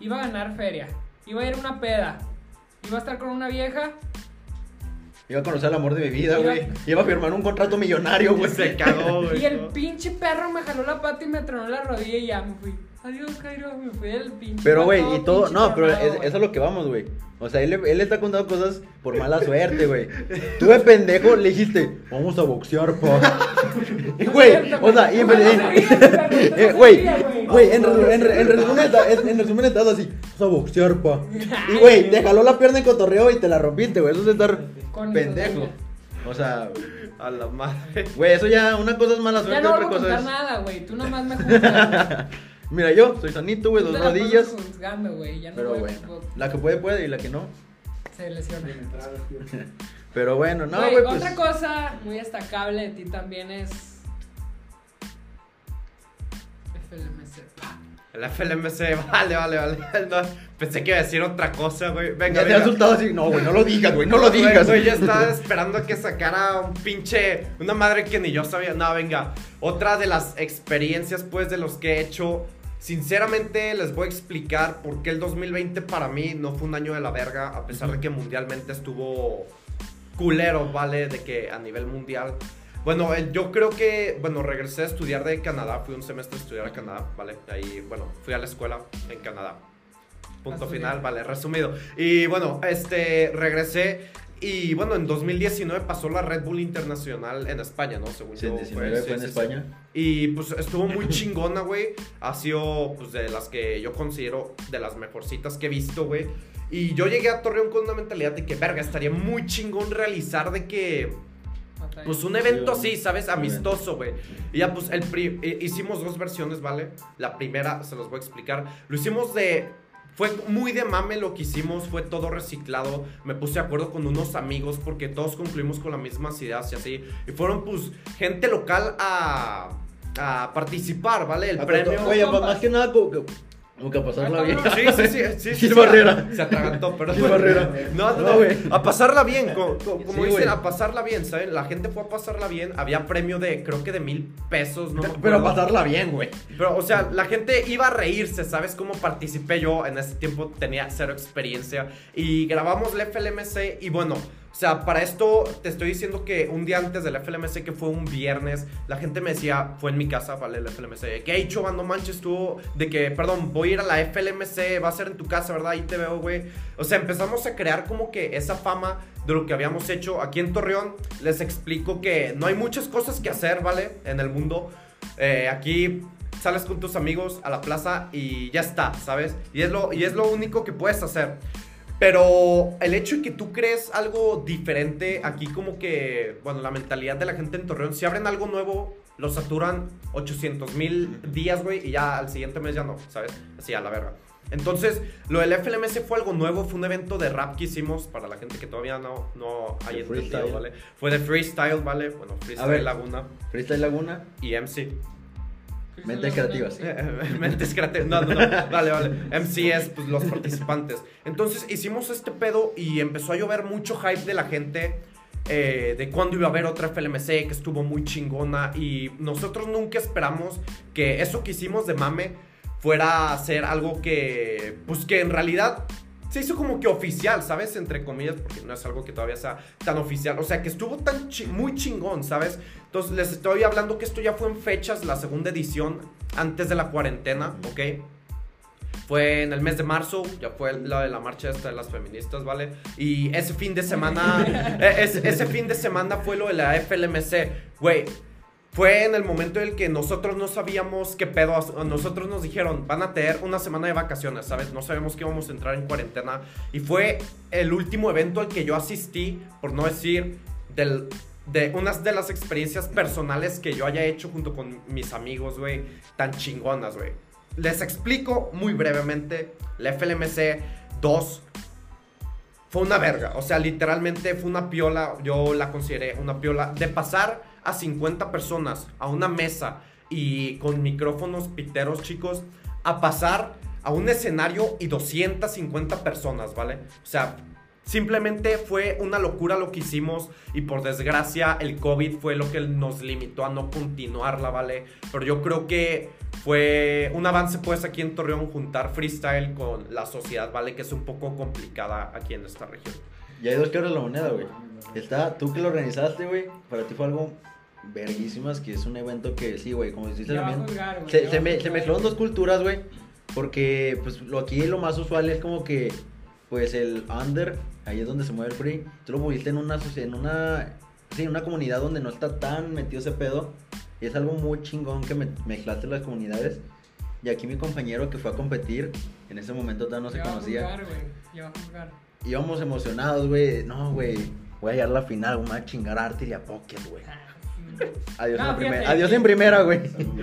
Speaker 1: Iba a ganar feria. Iba a ir a una peda. Iba a estar con una vieja.
Speaker 2: Iba a conocer el amor de mi vida, güey. Iba a firmar un contrato millonario, güey.
Speaker 3: Se <laughs> cagó, güey.
Speaker 1: Y el pinche perro me jaló la pata y me tronó la rodilla y ya me fui. Adiós, Cairo. Me fui del pinche.
Speaker 2: Pero, güey, y todo. No, pero es, eso es lo que vamos, güey. O sea, él, él está contando cosas por mala <laughs> suerte, güey. Tú de pendejo le dijiste, vamos a boxear, pa. Y, <laughs> Güey, o sea, y en Güey,
Speaker 1: güey.
Speaker 2: en, resu- en, re- en resumen está- en- en resumen estás así, vamos a boxear, pa. Y, güey, te jaló la pierna en cotorreo y te la rompiste, güey. Eso es estar
Speaker 1: Con
Speaker 2: pendejo. O sea,
Speaker 3: A la madre.
Speaker 2: güey, eso ya, una cosa es mala
Speaker 1: Ya
Speaker 2: suerte,
Speaker 1: no
Speaker 2: otra
Speaker 1: voy a
Speaker 2: cosa es.
Speaker 1: nada, güey. Tú nomás me juzgas. <laughs>
Speaker 2: Mira, yo soy sanito, güey, dos rodillas.
Speaker 1: juzgando, güey. Ya no
Speaker 2: Pero bueno, la que puede, puede y la que no.
Speaker 1: Se lesiona. <laughs>
Speaker 2: Pero bueno, no,
Speaker 1: Güey,
Speaker 2: güey, pues.
Speaker 1: Otra cosa muy destacable de ti también es. FLMC.
Speaker 3: El FLMC, <laughs> vale, vale, vale. No, pensé que iba a decir otra cosa, güey. Venga,
Speaker 2: Ya te asustado así. No, güey, no lo digas, güey, no lo digas.
Speaker 3: güey, yo <laughs> estaba esperando a que sacara un pinche. Una madre que ni yo sabía. No, venga. Otra de las experiencias, pues, de los que he hecho. Sinceramente, les voy a explicar por qué el 2020 para mí no fue un año de la verga. A pesar de que mundialmente estuvo culero, ¿vale? De que a nivel mundial. Bueno, yo creo que, bueno, regresé a estudiar de Canadá, fui un semestre a estudiar a Canadá, ¿vale? Ahí, bueno, fui a la escuela en Canadá. Punto final, vale, resumido. Y bueno, este, regresé y bueno, en 2019 pasó la Red Bull Internacional en España, ¿no? Según
Speaker 2: Sí, en
Speaker 3: yo,
Speaker 2: 19
Speaker 3: sí,
Speaker 2: fue en
Speaker 3: sí, sí.
Speaker 2: España.
Speaker 3: Y pues estuvo muy <laughs> chingona, güey. Ha sido pues de las que yo considero de las mejorcitas que he visto, güey. Y yo llegué a Torreón con una mentalidad de que, verga, estaría muy chingón realizar de que. Pues un evento
Speaker 2: Sí,
Speaker 3: así, ¿sabes? Amistoso, güey. Y ya pues el pri- eh, hicimos dos versiones, ¿vale? La primera se los voy a explicar. Lo hicimos de fue muy de mame lo que hicimos, fue todo reciclado. Me puse de acuerdo con unos amigos porque todos concluimos con las mismas ideas y así. Y fueron pues gente local a a participar, ¿vale? El premio.
Speaker 2: Oye, pues más que nada, como que, como que a pasarla bien.
Speaker 3: Sí, sí, sí, <laughs> sí, sí,
Speaker 2: Barrera.
Speaker 3: Se atragantó, pero.
Speaker 2: Gil Barrera.
Speaker 3: No, no,
Speaker 2: No, güey.
Speaker 3: a pasarla bien, co- co- como, dicen,
Speaker 2: güey.
Speaker 3: a pasarla bien, ¿saben? La gente fue a pasarla bien, había premio de, creo que de mil pesos, no
Speaker 2: Pero a pasarla bien, güey.
Speaker 3: Pero, o sea, la gente iba a reírse, ¿sabes cómo participé yo? En ese tiempo tenía cero experiencia. Y grabamos el FLMC y bueno, o sea, para esto te estoy diciendo que un día antes del FLMC, que fue un viernes, la gente me decía, fue en mi casa, ¿vale? El FLMC. ¿Qué ha hecho, no manches tú? De que, perdón, voy a ir a la FLMC, va a ser en tu casa, ¿verdad? Ahí te veo, güey. O sea, empezamos a crear como que esa fama de lo que habíamos hecho aquí en Torreón. Les explico que no hay muchas cosas que hacer, ¿vale? En el mundo. Eh, aquí sales con tus amigos a la plaza y ya está, ¿sabes? Y es lo, y es lo único que puedes hacer. Pero el hecho de que tú crees algo diferente, aquí como que, bueno, la mentalidad de la gente en Torreón, si abren algo nuevo, lo saturan 800 mil días, güey, y ya al siguiente mes ya no, ¿sabes? Así a la verga. Entonces, lo del FLMS fue algo nuevo, fue un evento de rap que hicimos para la gente que todavía no, no hay entendido. ¿vale? Fue de freestyle, ¿vale? Bueno, freestyle
Speaker 2: ver.
Speaker 3: Laguna
Speaker 2: Freestyle Laguna,
Speaker 3: y MC.
Speaker 2: Mentes creativas.
Speaker 3: Mentes creativas. No, no, no. Vale, vale. MC es pues, los participantes. Entonces hicimos este pedo y empezó a llover mucho hype de la gente. eh, de cuándo iba a haber otra FLMC que estuvo muy chingona. Y nosotros nunca esperamos que eso que hicimos de mame fuera a ser algo que. Pues que en realidad. Se hizo como que oficial, ¿sabes? Entre comillas, porque no es algo que todavía sea tan oficial. O sea, que estuvo tan chi- muy chingón, ¿sabes? Entonces les estoy hablando que esto ya fue en fechas, la segunda edición, antes de la cuarentena, ¿ok? Fue en el mes de marzo, ya fue la de la marcha esta de las feministas, ¿vale? Y ese fin de semana, <laughs> eh, ese, ese fin de semana fue lo de la FLMC, güey. Fue en el momento en el que nosotros no sabíamos qué pedo. Nosotros nos dijeron, van a tener una semana de vacaciones, ¿sabes? No sabemos que íbamos a entrar en cuarentena. Y fue el último evento al que yo asistí, por no decir, del, de unas de las experiencias personales que yo haya hecho junto con mis amigos, güey, tan chingonas, güey. Les explico muy brevemente. La FLMC 2 fue una verga. O sea, literalmente fue una piola. Yo la consideré una piola. De pasar a 50 personas a una mesa y con micrófonos piteros, chicos, a pasar a un escenario y 250 personas, ¿vale? O sea, simplemente fue una locura lo que hicimos y por desgracia el COVID fue lo que nos limitó a no continuarla, ¿vale? Pero yo creo que fue un avance pues aquí en Torreón juntar freestyle con la sociedad, ¿vale? Que es un poco complicada aquí en esta región.
Speaker 2: Y hay dos de la moneda, güey. Está, tú que lo organizaste, güey. Para ti fue algo verguísimas, que es un evento que sí, güey, como dijiste también. Se, se, me, se mezclaron dos culturas, güey. Porque, pues, lo aquí lo más usual es como que, pues, el under, ahí es donde se mueve el free. Tú lo moviste en una, en una, sí, en una comunidad donde no está tan metido ese pedo. Y es algo muy chingón que me, mezclaste las comunidades. Y aquí mi compañero que fue a competir, en ese momento todavía no se conocía.
Speaker 1: va a juzgar.
Speaker 2: Íbamos emocionados, güey. No, güey. Voy a llegar a la final, voy a chingar a Arte y a Pocket, güey. <laughs>
Speaker 1: Sí.
Speaker 2: Adiós,
Speaker 1: No,
Speaker 2: en primera. Adiós en primera, güey.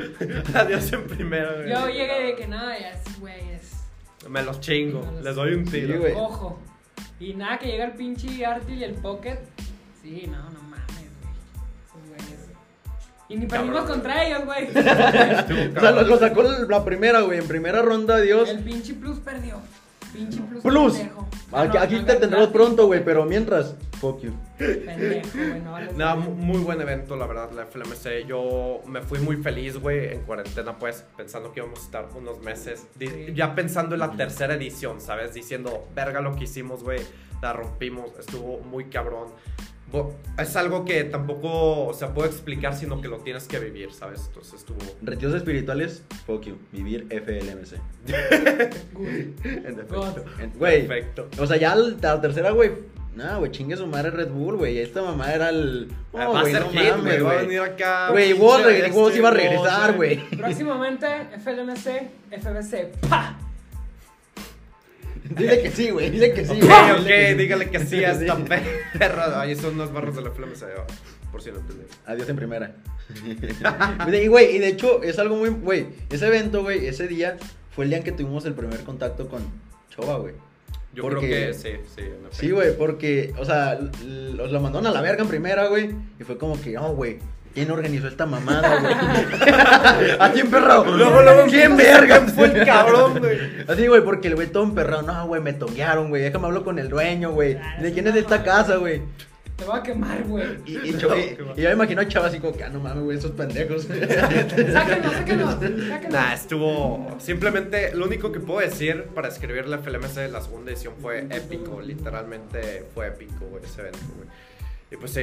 Speaker 2: <laughs>
Speaker 3: Adiós en primera, güey.
Speaker 1: Yo llegué de que nada, ya es, güey, es.
Speaker 3: Me los chingo, les doy un tiro.
Speaker 2: Sí, güey.
Speaker 1: Ojo. Y nada, que llega el pinche Artil y el Pocket. Sí, no, no mames, güey. Esos güeyes. Y ni perdimos contra ellos, güey. <laughs>
Speaker 2: O sea, lo, lo sacó la primera, güey. En primera ronda, adiós.
Speaker 1: El pinche Plus perdió. Pinche Plus.
Speaker 2: Plus.
Speaker 1: pendejo.
Speaker 2: Aquí,
Speaker 1: No,
Speaker 2: aquí
Speaker 1: no,
Speaker 2: te tendremos pronto, güey. Pero mientras, fuck you.
Speaker 1: Pendejo, güey, no vale.
Speaker 3: Nada, mu- muy buen evento, la verdad, la FLMC. Yo me fui muy feliz, güey, en cuarentena, pues, pensando que íbamos a estar unos meses.
Speaker 1: Sí.
Speaker 3: Ya pensando en la tercera edición, ¿sabes? Diciendo, verga lo que hicimos, güey. La rompimos, estuvo muy cabrón. Bo- Es algo que tampoco se puede explicar, sino que lo tienes que vivir, ¿sabes? Entonces estuvo. <laughs>
Speaker 2: Retiros espirituales, fuck you. Vivir FLMC.
Speaker 1: Good.
Speaker 3: En efecto.
Speaker 1: God.
Speaker 2: En- Güey.
Speaker 3: Perfecto.
Speaker 2: O sea, ya la tercera, güey. Nah, güey, chingue su madre Red Bull, güey. Esta mamá era el. No, güey, no
Speaker 3: güey.
Speaker 2: mames,
Speaker 3: Va a
Speaker 2: güey.
Speaker 3: venir acá.
Speaker 2: Güey, vos,
Speaker 3: este,
Speaker 2: vos iba a regresar, güey.
Speaker 1: Próximamente, FLMC, FBC. ¡Pa!
Speaker 2: Dile que sí, güey. Dile que sí,
Speaker 3: Ok,
Speaker 2: güey.
Speaker 3: ok,
Speaker 2: sí.
Speaker 3: dígale que sí a esta <laughs> perra. Ahí son unas barras de la FLMC, por si no entendí.
Speaker 2: Adiós en primera. <laughs> y, güey, y de hecho, es algo muy. Güey, ese evento, güey, ese día fue el día en que tuvimos el primer contacto con Chova, güey.
Speaker 3: Yo
Speaker 2: Porque-
Speaker 3: creo que sí, sí.
Speaker 2: Sí, güey, porque, o sea, los la mandaron a la verga en primera, güey. Y fue como que, no, güey, ¿Quién organizó esta mamada, güey? <laughs> Así.
Speaker 3: Luego, luego,
Speaker 2: ¿Quién verga?
Speaker 3: fue el cabrón, güey?
Speaker 2: Así, güey, porque el güey todo emperrado. No, güey, me toquearon, güey. Déjame hablar con el dueño, güey. ¿De quién es esta casa, güey?
Speaker 1: Te va a quemar, güey.
Speaker 2: Y, y, cho- y- y yo me imagino a Chava así como que, ah, no mames, güey, esos pendejos. <laughs>
Speaker 1: Sáquenos, sáquenos. sáquenos.
Speaker 3: Nah, estuvo. Simplemente lo único que puedo decir para escribir la FLMS de la segunda edición fue épico. Literalmente fue épico, güey, ese evento, güey. Y pues sí,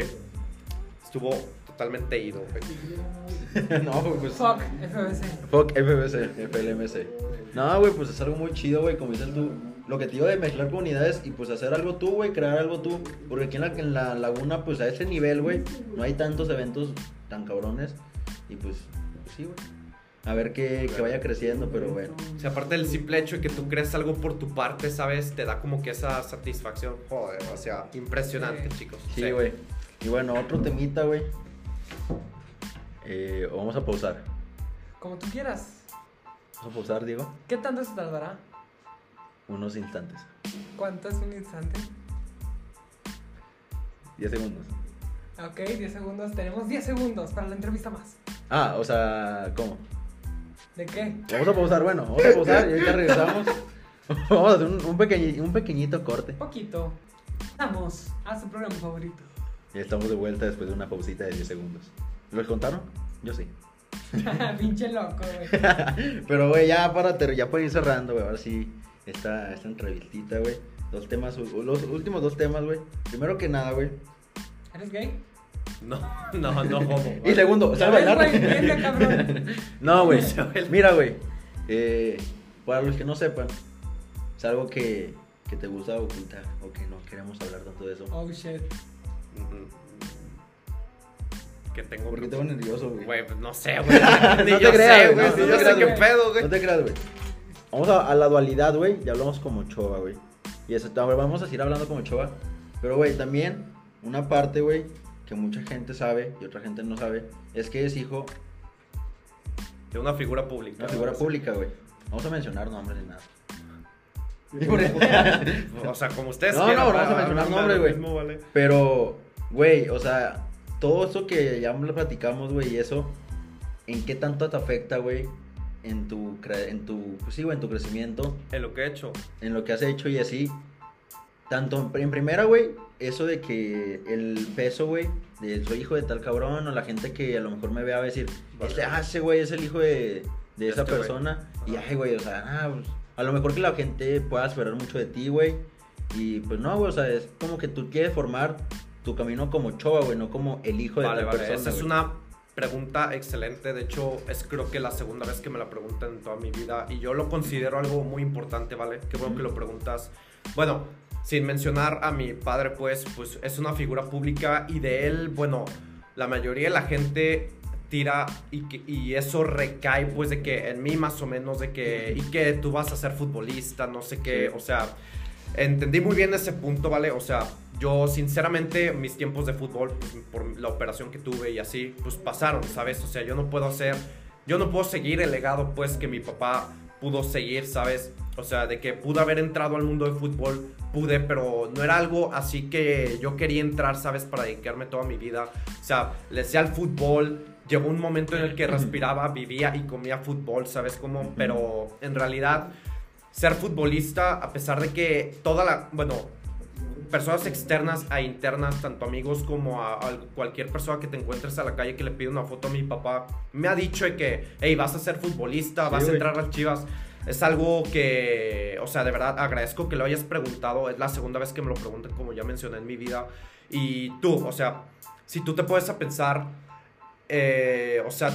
Speaker 3: estuvo totalmente ido, güey. <laughs>
Speaker 2: no, güey, pues.
Speaker 1: Fuck, FBC.
Speaker 2: Fuck FBC, FLMC. No, güey, pues es algo muy chido, güey, como dices tú. Lo que te digo de mezclar comunidades y pues hacer algo tú, güey, crear algo tú. Porque aquí en la, en la laguna, pues a ese nivel, güey, no hay tantos eventos tan cabrones. Y pues, pues sí, güey. A ver que, que vaya creciendo, pero bueno.
Speaker 3: O sea, aparte del simple hecho de que tú crees algo por tu parte, ¿sabes? Te da como que esa satisfacción. Joder, o sea, impresionante,
Speaker 1: Sí.
Speaker 3: chicos.
Speaker 2: Sí, güey. Y bueno, otro temita, güey. Eh, o vamos a pausar.
Speaker 1: Como tú quieras.
Speaker 2: Vamos a pausar, Diego.
Speaker 1: ¿Qué tanto se tardará?
Speaker 2: Unos instantes.
Speaker 1: ¿Cuánto es un instante?
Speaker 2: 10 segundos.
Speaker 1: Ok, 10 segundos. Tenemos 10 segundos para la entrevista más.
Speaker 2: Ah, o sea, ¿cómo?
Speaker 1: ¿De qué?
Speaker 2: Vamos a pausar, bueno, vamos a pausar y ahorita regresamos. <laughs> Vamos a hacer un, un, pequeñi- un pequeñito corte.
Speaker 1: Poquito. Vamos a su programa favorito.
Speaker 2: Y estamos de vuelta después de una pausita de 10 segundos. ¿Los contaron? Yo sí. <laughs>
Speaker 1: Pinche loco, güey. <laughs>
Speaker 2: Pero, güey, ya para, ter- ya para ir cerrando, güey, ahora sí, esta, esta entrevistita, güey. Dos temas, los últimos dos temas, güey. Primero que nada, güey.
Speaker 1: ¿Eres gay?
Speaker 3: No, <laughs> no, no, homo.
Speaker 2: Y segundo, ¿sabes bailar?
Speaker 1: cabrón.
Speaker 2: No, güey. Mira, güey. eh, para los que no sepan, es algo que, que te gusta ocultar o que no queremos hablar tanto de eso.
Speaker 1: Oh shit.
Speaker 3: Mm, Que tengo.
Speaker 2: ¿Por qué te nervioso, güey?
Speaker 3: Güey, pues no sé, <laughs> güey. Ni
Speaker 2: No te
Speaker 3: yo
Speaker 2: creas,
Speaker 3: sé,
Speaker 2: güey, no,
Speaker 3: si
Speaker 2: no
Speaker 3: yo
Speaker 2: te
Speaker 3: sé
Speaker 2: creas,
Speaker 3: qué
Speaker 2: güey.
Speaker 3: pedo, güey.
Speaker 2: No te creas, güey. Vamos a, a la dualidad, güey. Ya hablamos como Chova, güey. Y eso, vamos a seguir hablando como Chova. Pero, güey, también una parte, güey, que mucha gente sabe y otra gente no sabe, es que es hijo
Speaker 3: De una figura pública.
Speaker 2: una figura
Speaker 3: ¿no?
Speaker 2: pública, güey. Vamos a mencionar nombres ni nada. <laughs>
Speaker 3: O sea, como ustedes
Speaker 2: No,
Speaker 3: quieran,
Speaker 2: no, vamos a mencionar nombres, güey.
Speaker 3: vale.
Speaker 2: Pero, güey, o sea, todo eso que ya lo platicamos, güey, y eso, ¿en qué tanto te afecta, güey? En tu, en tu, pues sí, güey, en tu crecimiento,
Speaker 3: En lo que he hecho.
Speaker 2: en lo que has hecho y así. Tanto en primera, güey, eso de que el peso, güey, de soy hijo de tal cabrón, o la gente que a lo mejor me vea va a decir,
Speaker 3: Vale.
Speaker 2: este, ah, ese güey es el hijo de, de esa
Speaker 3: Este
Speaker 2: persona. Y ay, güey, o sea, ah, pues, a lo mejor que la gente pueda esperar mucho de ti, güey. Y pues no, güey, o sea, es como que tú quieres formar tu camino como Choa, güey, no como el hijo de tal
Speaker 3: vale.
Speaker 2: persona.
Speaker 3: Esa es una pregunta excelente. De hecho, es creo que la segunda vez que me la preguntan en toda mi vida. Y yo lo considero algo muy importante, ¿vale? Qué bueno que lo preguntas. Bueno, sin mencionar a mi padre, pues, pues es una figura pública y de él, bueno, la mayoría de la gente tira y, que- y eso recae pues de que en mí más o menos de que y que tú vas a ser futbolista, no sé qué, o sea, entendí muy bien ese punto, ¿vale? O sea, yo sinceramente mis tiempos de fútbol pues, por la operación que tuve y así, pues pasaron, ¿sabes? O sea, yo no puedo hacer, yo no puedo seguir el legado pues que mi papá pudo seguir, ¿sabes? O sea, de que pude haber entrado al mundo de fútbol, pude, pero no era algo así que yo quería entrar, ¿sabes? Para dedicarme toda mi vida. O sea, le decía al fútbol, llegó un momento en el que respiraba, vivía y comía fútbol, ¿sabes cómo? Pero en realidad, ser futbolista, a pesar de que toda la, bueno, personas externas a internas, tanto amigos como a, a cualquier persona que te encuentres a la calle que le pide una foto a mi papá, me ha dicho de que, hey, vas a ser futbolista,
Speaker 2: Sí,
Speaker 3: vas a entrar a las chivas. Es algo que, o sea, de verdad agradezco que lo hayas preguntado. Es la segunda vez que me lo preguntan, como ya mencioné en mi vida. Y tú, o sea, si tú te puedes a pensar, eh, o sea,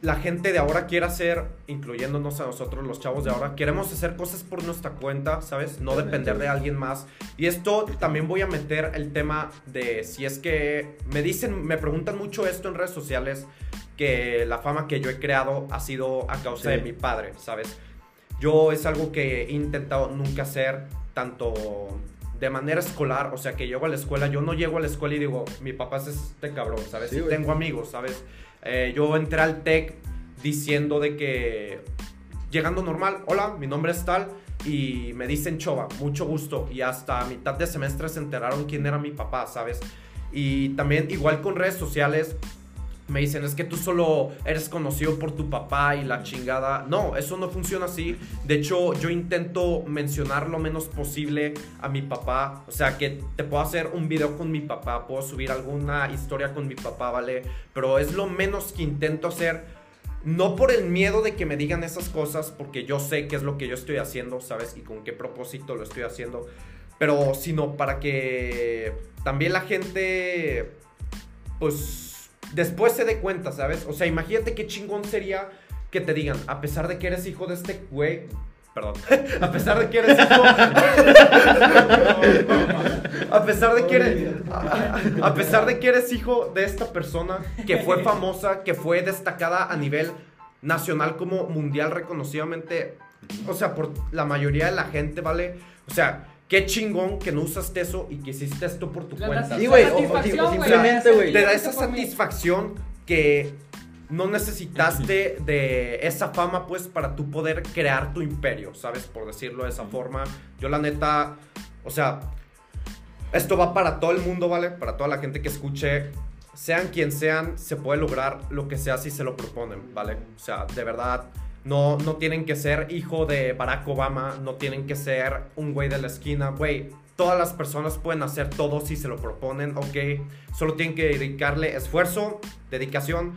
Speaker 3: la gente de ahora quiere hacer, incluyéndonos a nosotros los chavos de ahora, queremos hacer cosas por nuestra cuenta, ¿sabes? No depender de alguien más. Y esto también voy a meter el tema de si es que me dicen, me preguntan mucho esto en redes sociales, que la fama que yo he creado ha sido a causa
Speaker 2: Sí.
Speaker 3: de mi padre, ¿sabes? Yo es algo que he intentado nunca hacer, tanto de manera escolar, o sea, que llego a la escuela, yo no llego a la escuela y digo, mi papá es este cabrón, ¿sabes?
Speaker 2: Sí,
Speaker 3: Y
Speaker 2: güey.
Speaker 3: tengo amigos, ¿sabes? Eh, yo entré al TEC diciendo de que, llegando normal, hola, mi nombre es tal, y me dicen Chova, mucho gusto, y hasta a mitad de semestre se enteraron quién era mi papá, ¿sabes? Y también, igual con redes sociales, me dicen, es que tú solo eres conocido por tu papá y la chingada. No, eso no funciona así. De hecho, yo intento mencionar lo menos posible a mi papá. O sea, que te puedo hacer un video con mi papá, puedo subir alguna historia con mi papá, ¿vale? Pero es lo menos que intento hacer. No por el miedo de que me digan esas cosas, porque yo sé qué es lo que yo estoy haciendo, ¿sabes? Y con qué propósito lo estoy haciendo. Pero sino para que también la gente, pues después se dé cuenta, ¿sabes? O sea, imagínate qué chingón sería que te digan, a pesar de que eres hijo de este güey, perdón, <laughs> a pesar de que eres hijo, <laughs> a pesar de que eres, a pesar de que eres hijo de esta persona que fue famosa, que fue destacada a nivel nacional como mundial reconocidamente, o sea, por la mayoría de la gente, ¿vale? O sea, Qué chingón que no usaste eso y que hiciste esto por tu cuenta.
Speaker 2: Sí, güey, simplemente, güey.
Speaker 3: Te da esa satisfacción que no necesitaste de esa fama, pues, para tú poder crear tu imperio, ¿sabes? Por decirlo de esa forma. Yo, la neta, o sea, esto va para todo el mundo, ¿vale? Para toda la gente que escuche. Sean quien sean, se puede lograr lo que sea si se lo proponen, ¿vale? O sea, de verdad no, no tienen que ser hijo de Barack Obama, no tienen que ser un güey de la esquina, güey. Todas las personas pueden hacer todo si se lo proponen, ok. Solo tienen que dedicarle esfuerzo, dedicación,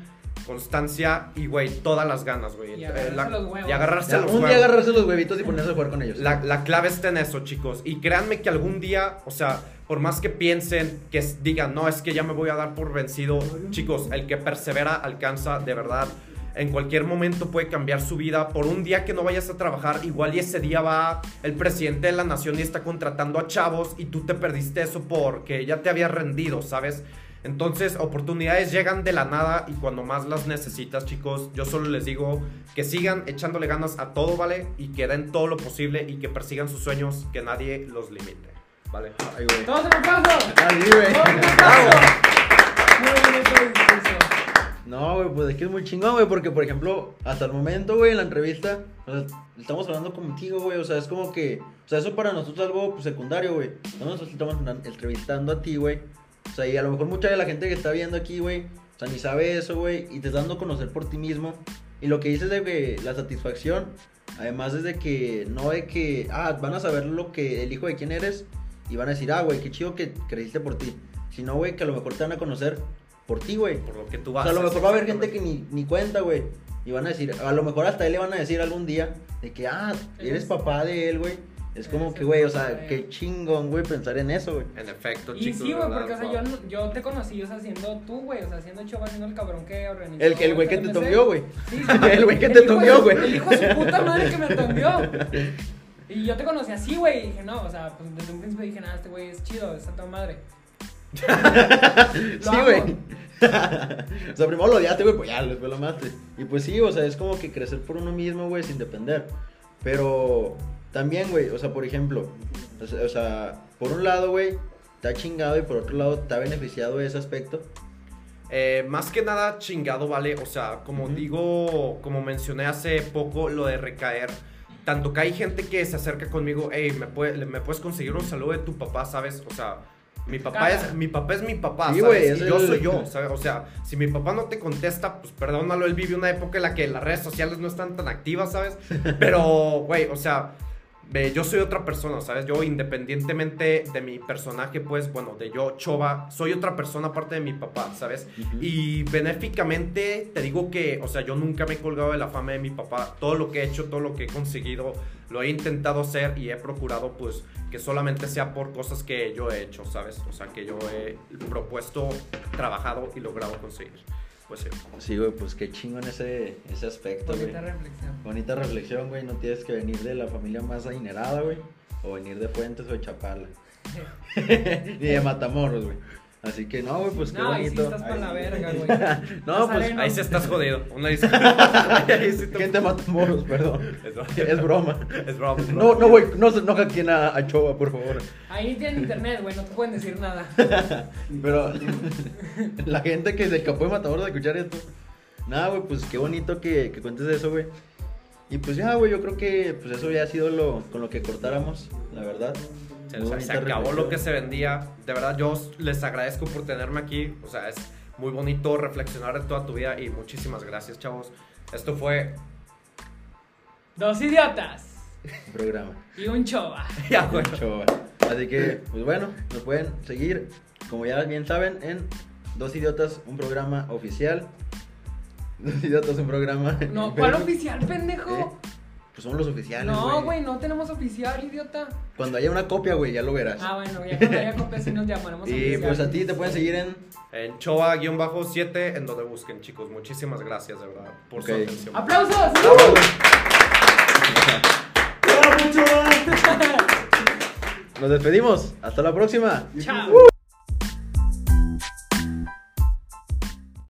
Speaker 3: constancia y, güey, todas las ganas, güey.
Speaker 1: Y agarrarse los huevos.
Speaker 3: Y agarrarse
Speaker 2: los un día agarrarse los huevitos y ponerse a jugar con ellos.
Speaker 3: La, la, clave está en eso, chicos. Y créanme que algún día, o sea, por más que piensen, que digan, no, es que ya me voy a dar por vencido, chicos, el que persevera alcanza de verdad en cualquier momento puede cambiar su vida. Por un día que no vayas a trabajar, igual y ese día va el presidente de la nación y está contratando a chavos y tú te perdiste eso porque ya te habías rendido, ¿sabes? Entonces, oportunidades llegan de la nada y cuando más las necesitas, chicos, yo solo les digo que sigan echándole ganas a todo, ¿vale? Y que den todo lo posible y que persigan sus sueños, que nadie los limite, ¿vale?
Speaker 1: Ay, güey. ¡Todos en paso!
Speaker 2: ¡Ahí, güey! Muy no, güey, pues es que es muy chingón, güey, porque, por ejemplo, hasta el momento, güey, en la entrevista, o sea, estamos hablando contigo, güey, o sea, es como que, o sea, eso para nosotros es algo pues, secundario, güey. Nosotros estamos entrevistando a ti, güey. O sea, y a lo mejor mucha de la gente que está viendo aquí, güey, o sea, ni sabe eso, güey, y te estás dando a conocer por ti mismo. Y lo que dices de que la satisfacción, además es de que no de que, ah, van a saber lo que, el hijo de quién eres, y van a decir, ah, güey, qué chido que creciste por ti. Sino, güey, que a lo mejor te van a conocer por ti, güey.
Speaker 3: Por lo que tú vas.
Speaker 2: O sea, a lo mejor va a haber gente que ni, ni cuenta, güey. Y van a decir, a lo mejor hasta él le van a decir algún día de que, ah, eres papá de él, güey. Es como que, güey, o sea, qué chingón, güey, pensar en eso, güey.
Speaker 3: En efecto,
Speaker 1: chicos. Y sí, güey, porque, o sea, yo, yo te conocí, o sea, siendo tú, güey, o sea, siendo Chova, siendo el cabrón que organizó.
Speaker 2: El, el güey que te tongueó, güey. <laughs> Sí, sí, el güey que te tongueó, güey.
Speaker 1: El hijo de su puta madre que me tongueó. <laughs> Y yo te conocí así, güey, y dije, no, o sea, pues desde un principio dije, nada, este güey es chido, está toda madre. <laughs>
Speaker 2: sí, güey. <laughs> o sea, primero lo odiaste, güey, pues ya, después lo amaste. Y pues sí, o sea, es como que crecer por uno mismo, güey, sin depender. Pero también, güey, o sea, por ejemplo, o sea, por un lado, güey, te ha chingado y por otro lado, ¿te ha beneficiado ese aspecto?
Speaker 3: Eh, más que nada chingado, ¿vale? O sea, como digo, como mencioné hace poco, lo de recaer. Tanto que hay gente que se acerca conmigo, hey, ¿me, puede, ¿me puedes conseguir un saludo de tu papá, sabes? O sea, mi papá, es, mi papá es mi papá, ¿sabes? y yo soy yo, ¿sabes? O sea, si mi papá no te contesta, pues perdónalo, él vive una época en la que las redes sociales no están tan activas, ¿sabes? <laughs> Pero, güey, o sea, yo soy otra persona, ¿sabes? Yo independientemente de mi personaje, pues, bueno, de yo, Chova, soy otra persona aparte de mi papá, ¿sabes? Y benéficamente te digo que, o sea, yo nunca me he colgado de la fama de mi papá. Todo lo que he hecho, todo lo que he conseguido, lo he intentado hacer y he procurado, pues, que solamente sea por cosas que yo he hecho, ¿sabes? O sea, que yo he propuesto, trabajado y logrado conseguir. Pues
Speaker 2: sí. güey, pues qué chingo en ese, ese aspecto,
Speaker 1: Bonita reflexión.
Speaker 2: Bonita reflexión, güey. No tienes que venir de la familia más adinerada, güey. O venir de Fuentes o de Chapala. <laughs> <laughs> Ni de Matamoros, güey. Así que no, güey, pues qué
Speaker 1: no,
Speaker 2: bonito.
Speaker 1: Ahí sí estás para la verga, güey. <laughs>
Speaker 2: no, pues
Speaker 3: ahí sí estás jodido. Una <laughs>
Speaker 2: disculpa. ¿Quién te mata moros? Perdón. Es broma. Es broma. No, no, güey, no se enoja quien a, a Chova, por favor.
Speaker 1: Ahí tienen internet, güey, no te pueden decir nada. <laughs>
Speaker 2: Pero la gente que se escapó de Matamoros de escuchar esto. Nada, güey, pues qué bonito que, que cuentes eso, güey. Y pues ya, güey, yo creo que pues eso ya ha sido lo con lo que cortáramos, la verdad.
Speaker 3: Se, acabó lo que se vendía. De verdad, yo les agradezco por tenerme aquí. O sea, es muy bonito reflexionar de toda tu vida y muchísimas gracias, chavos. Esto fue
Speaker 1: Dos idiotas
Speaker 2: Un programa.
Speaker 1: y un chova. <laughs>
Speaker 3: ya, güey.
Speaker 2: Chova. Así que, pues bueno, nos pueden seguir, como ya bien saben, en Dos Idiotas, un programa oficial. Dos Idiotas, un programa.
Speaker 1: No, ¿cuál oficial, pendejo?
Speaker 2: ¿Eh? Pues son los oficiales.
Speaker 1: No, güey, no tenemos oficial, idiota.
Speaker 2: Cuando haya una copia, güey, ya lo verás.
Speaker 1: Ah, bueno, ya cuando haya copias sí nos llamaremos
Speaker 2: y
Speaker 1: oficial.
Speaker 2: pues a ti te pueden seguir en.
Speaker 3: En Choa-7, en donde busquen, chicos. Muchísimas gracias, de verdad, por su atención.
Speaker 1: ¡Aplausos!
Speaker 2: Nos despedimos. Hasta la próxima.
Speaker 1: ¡Chao!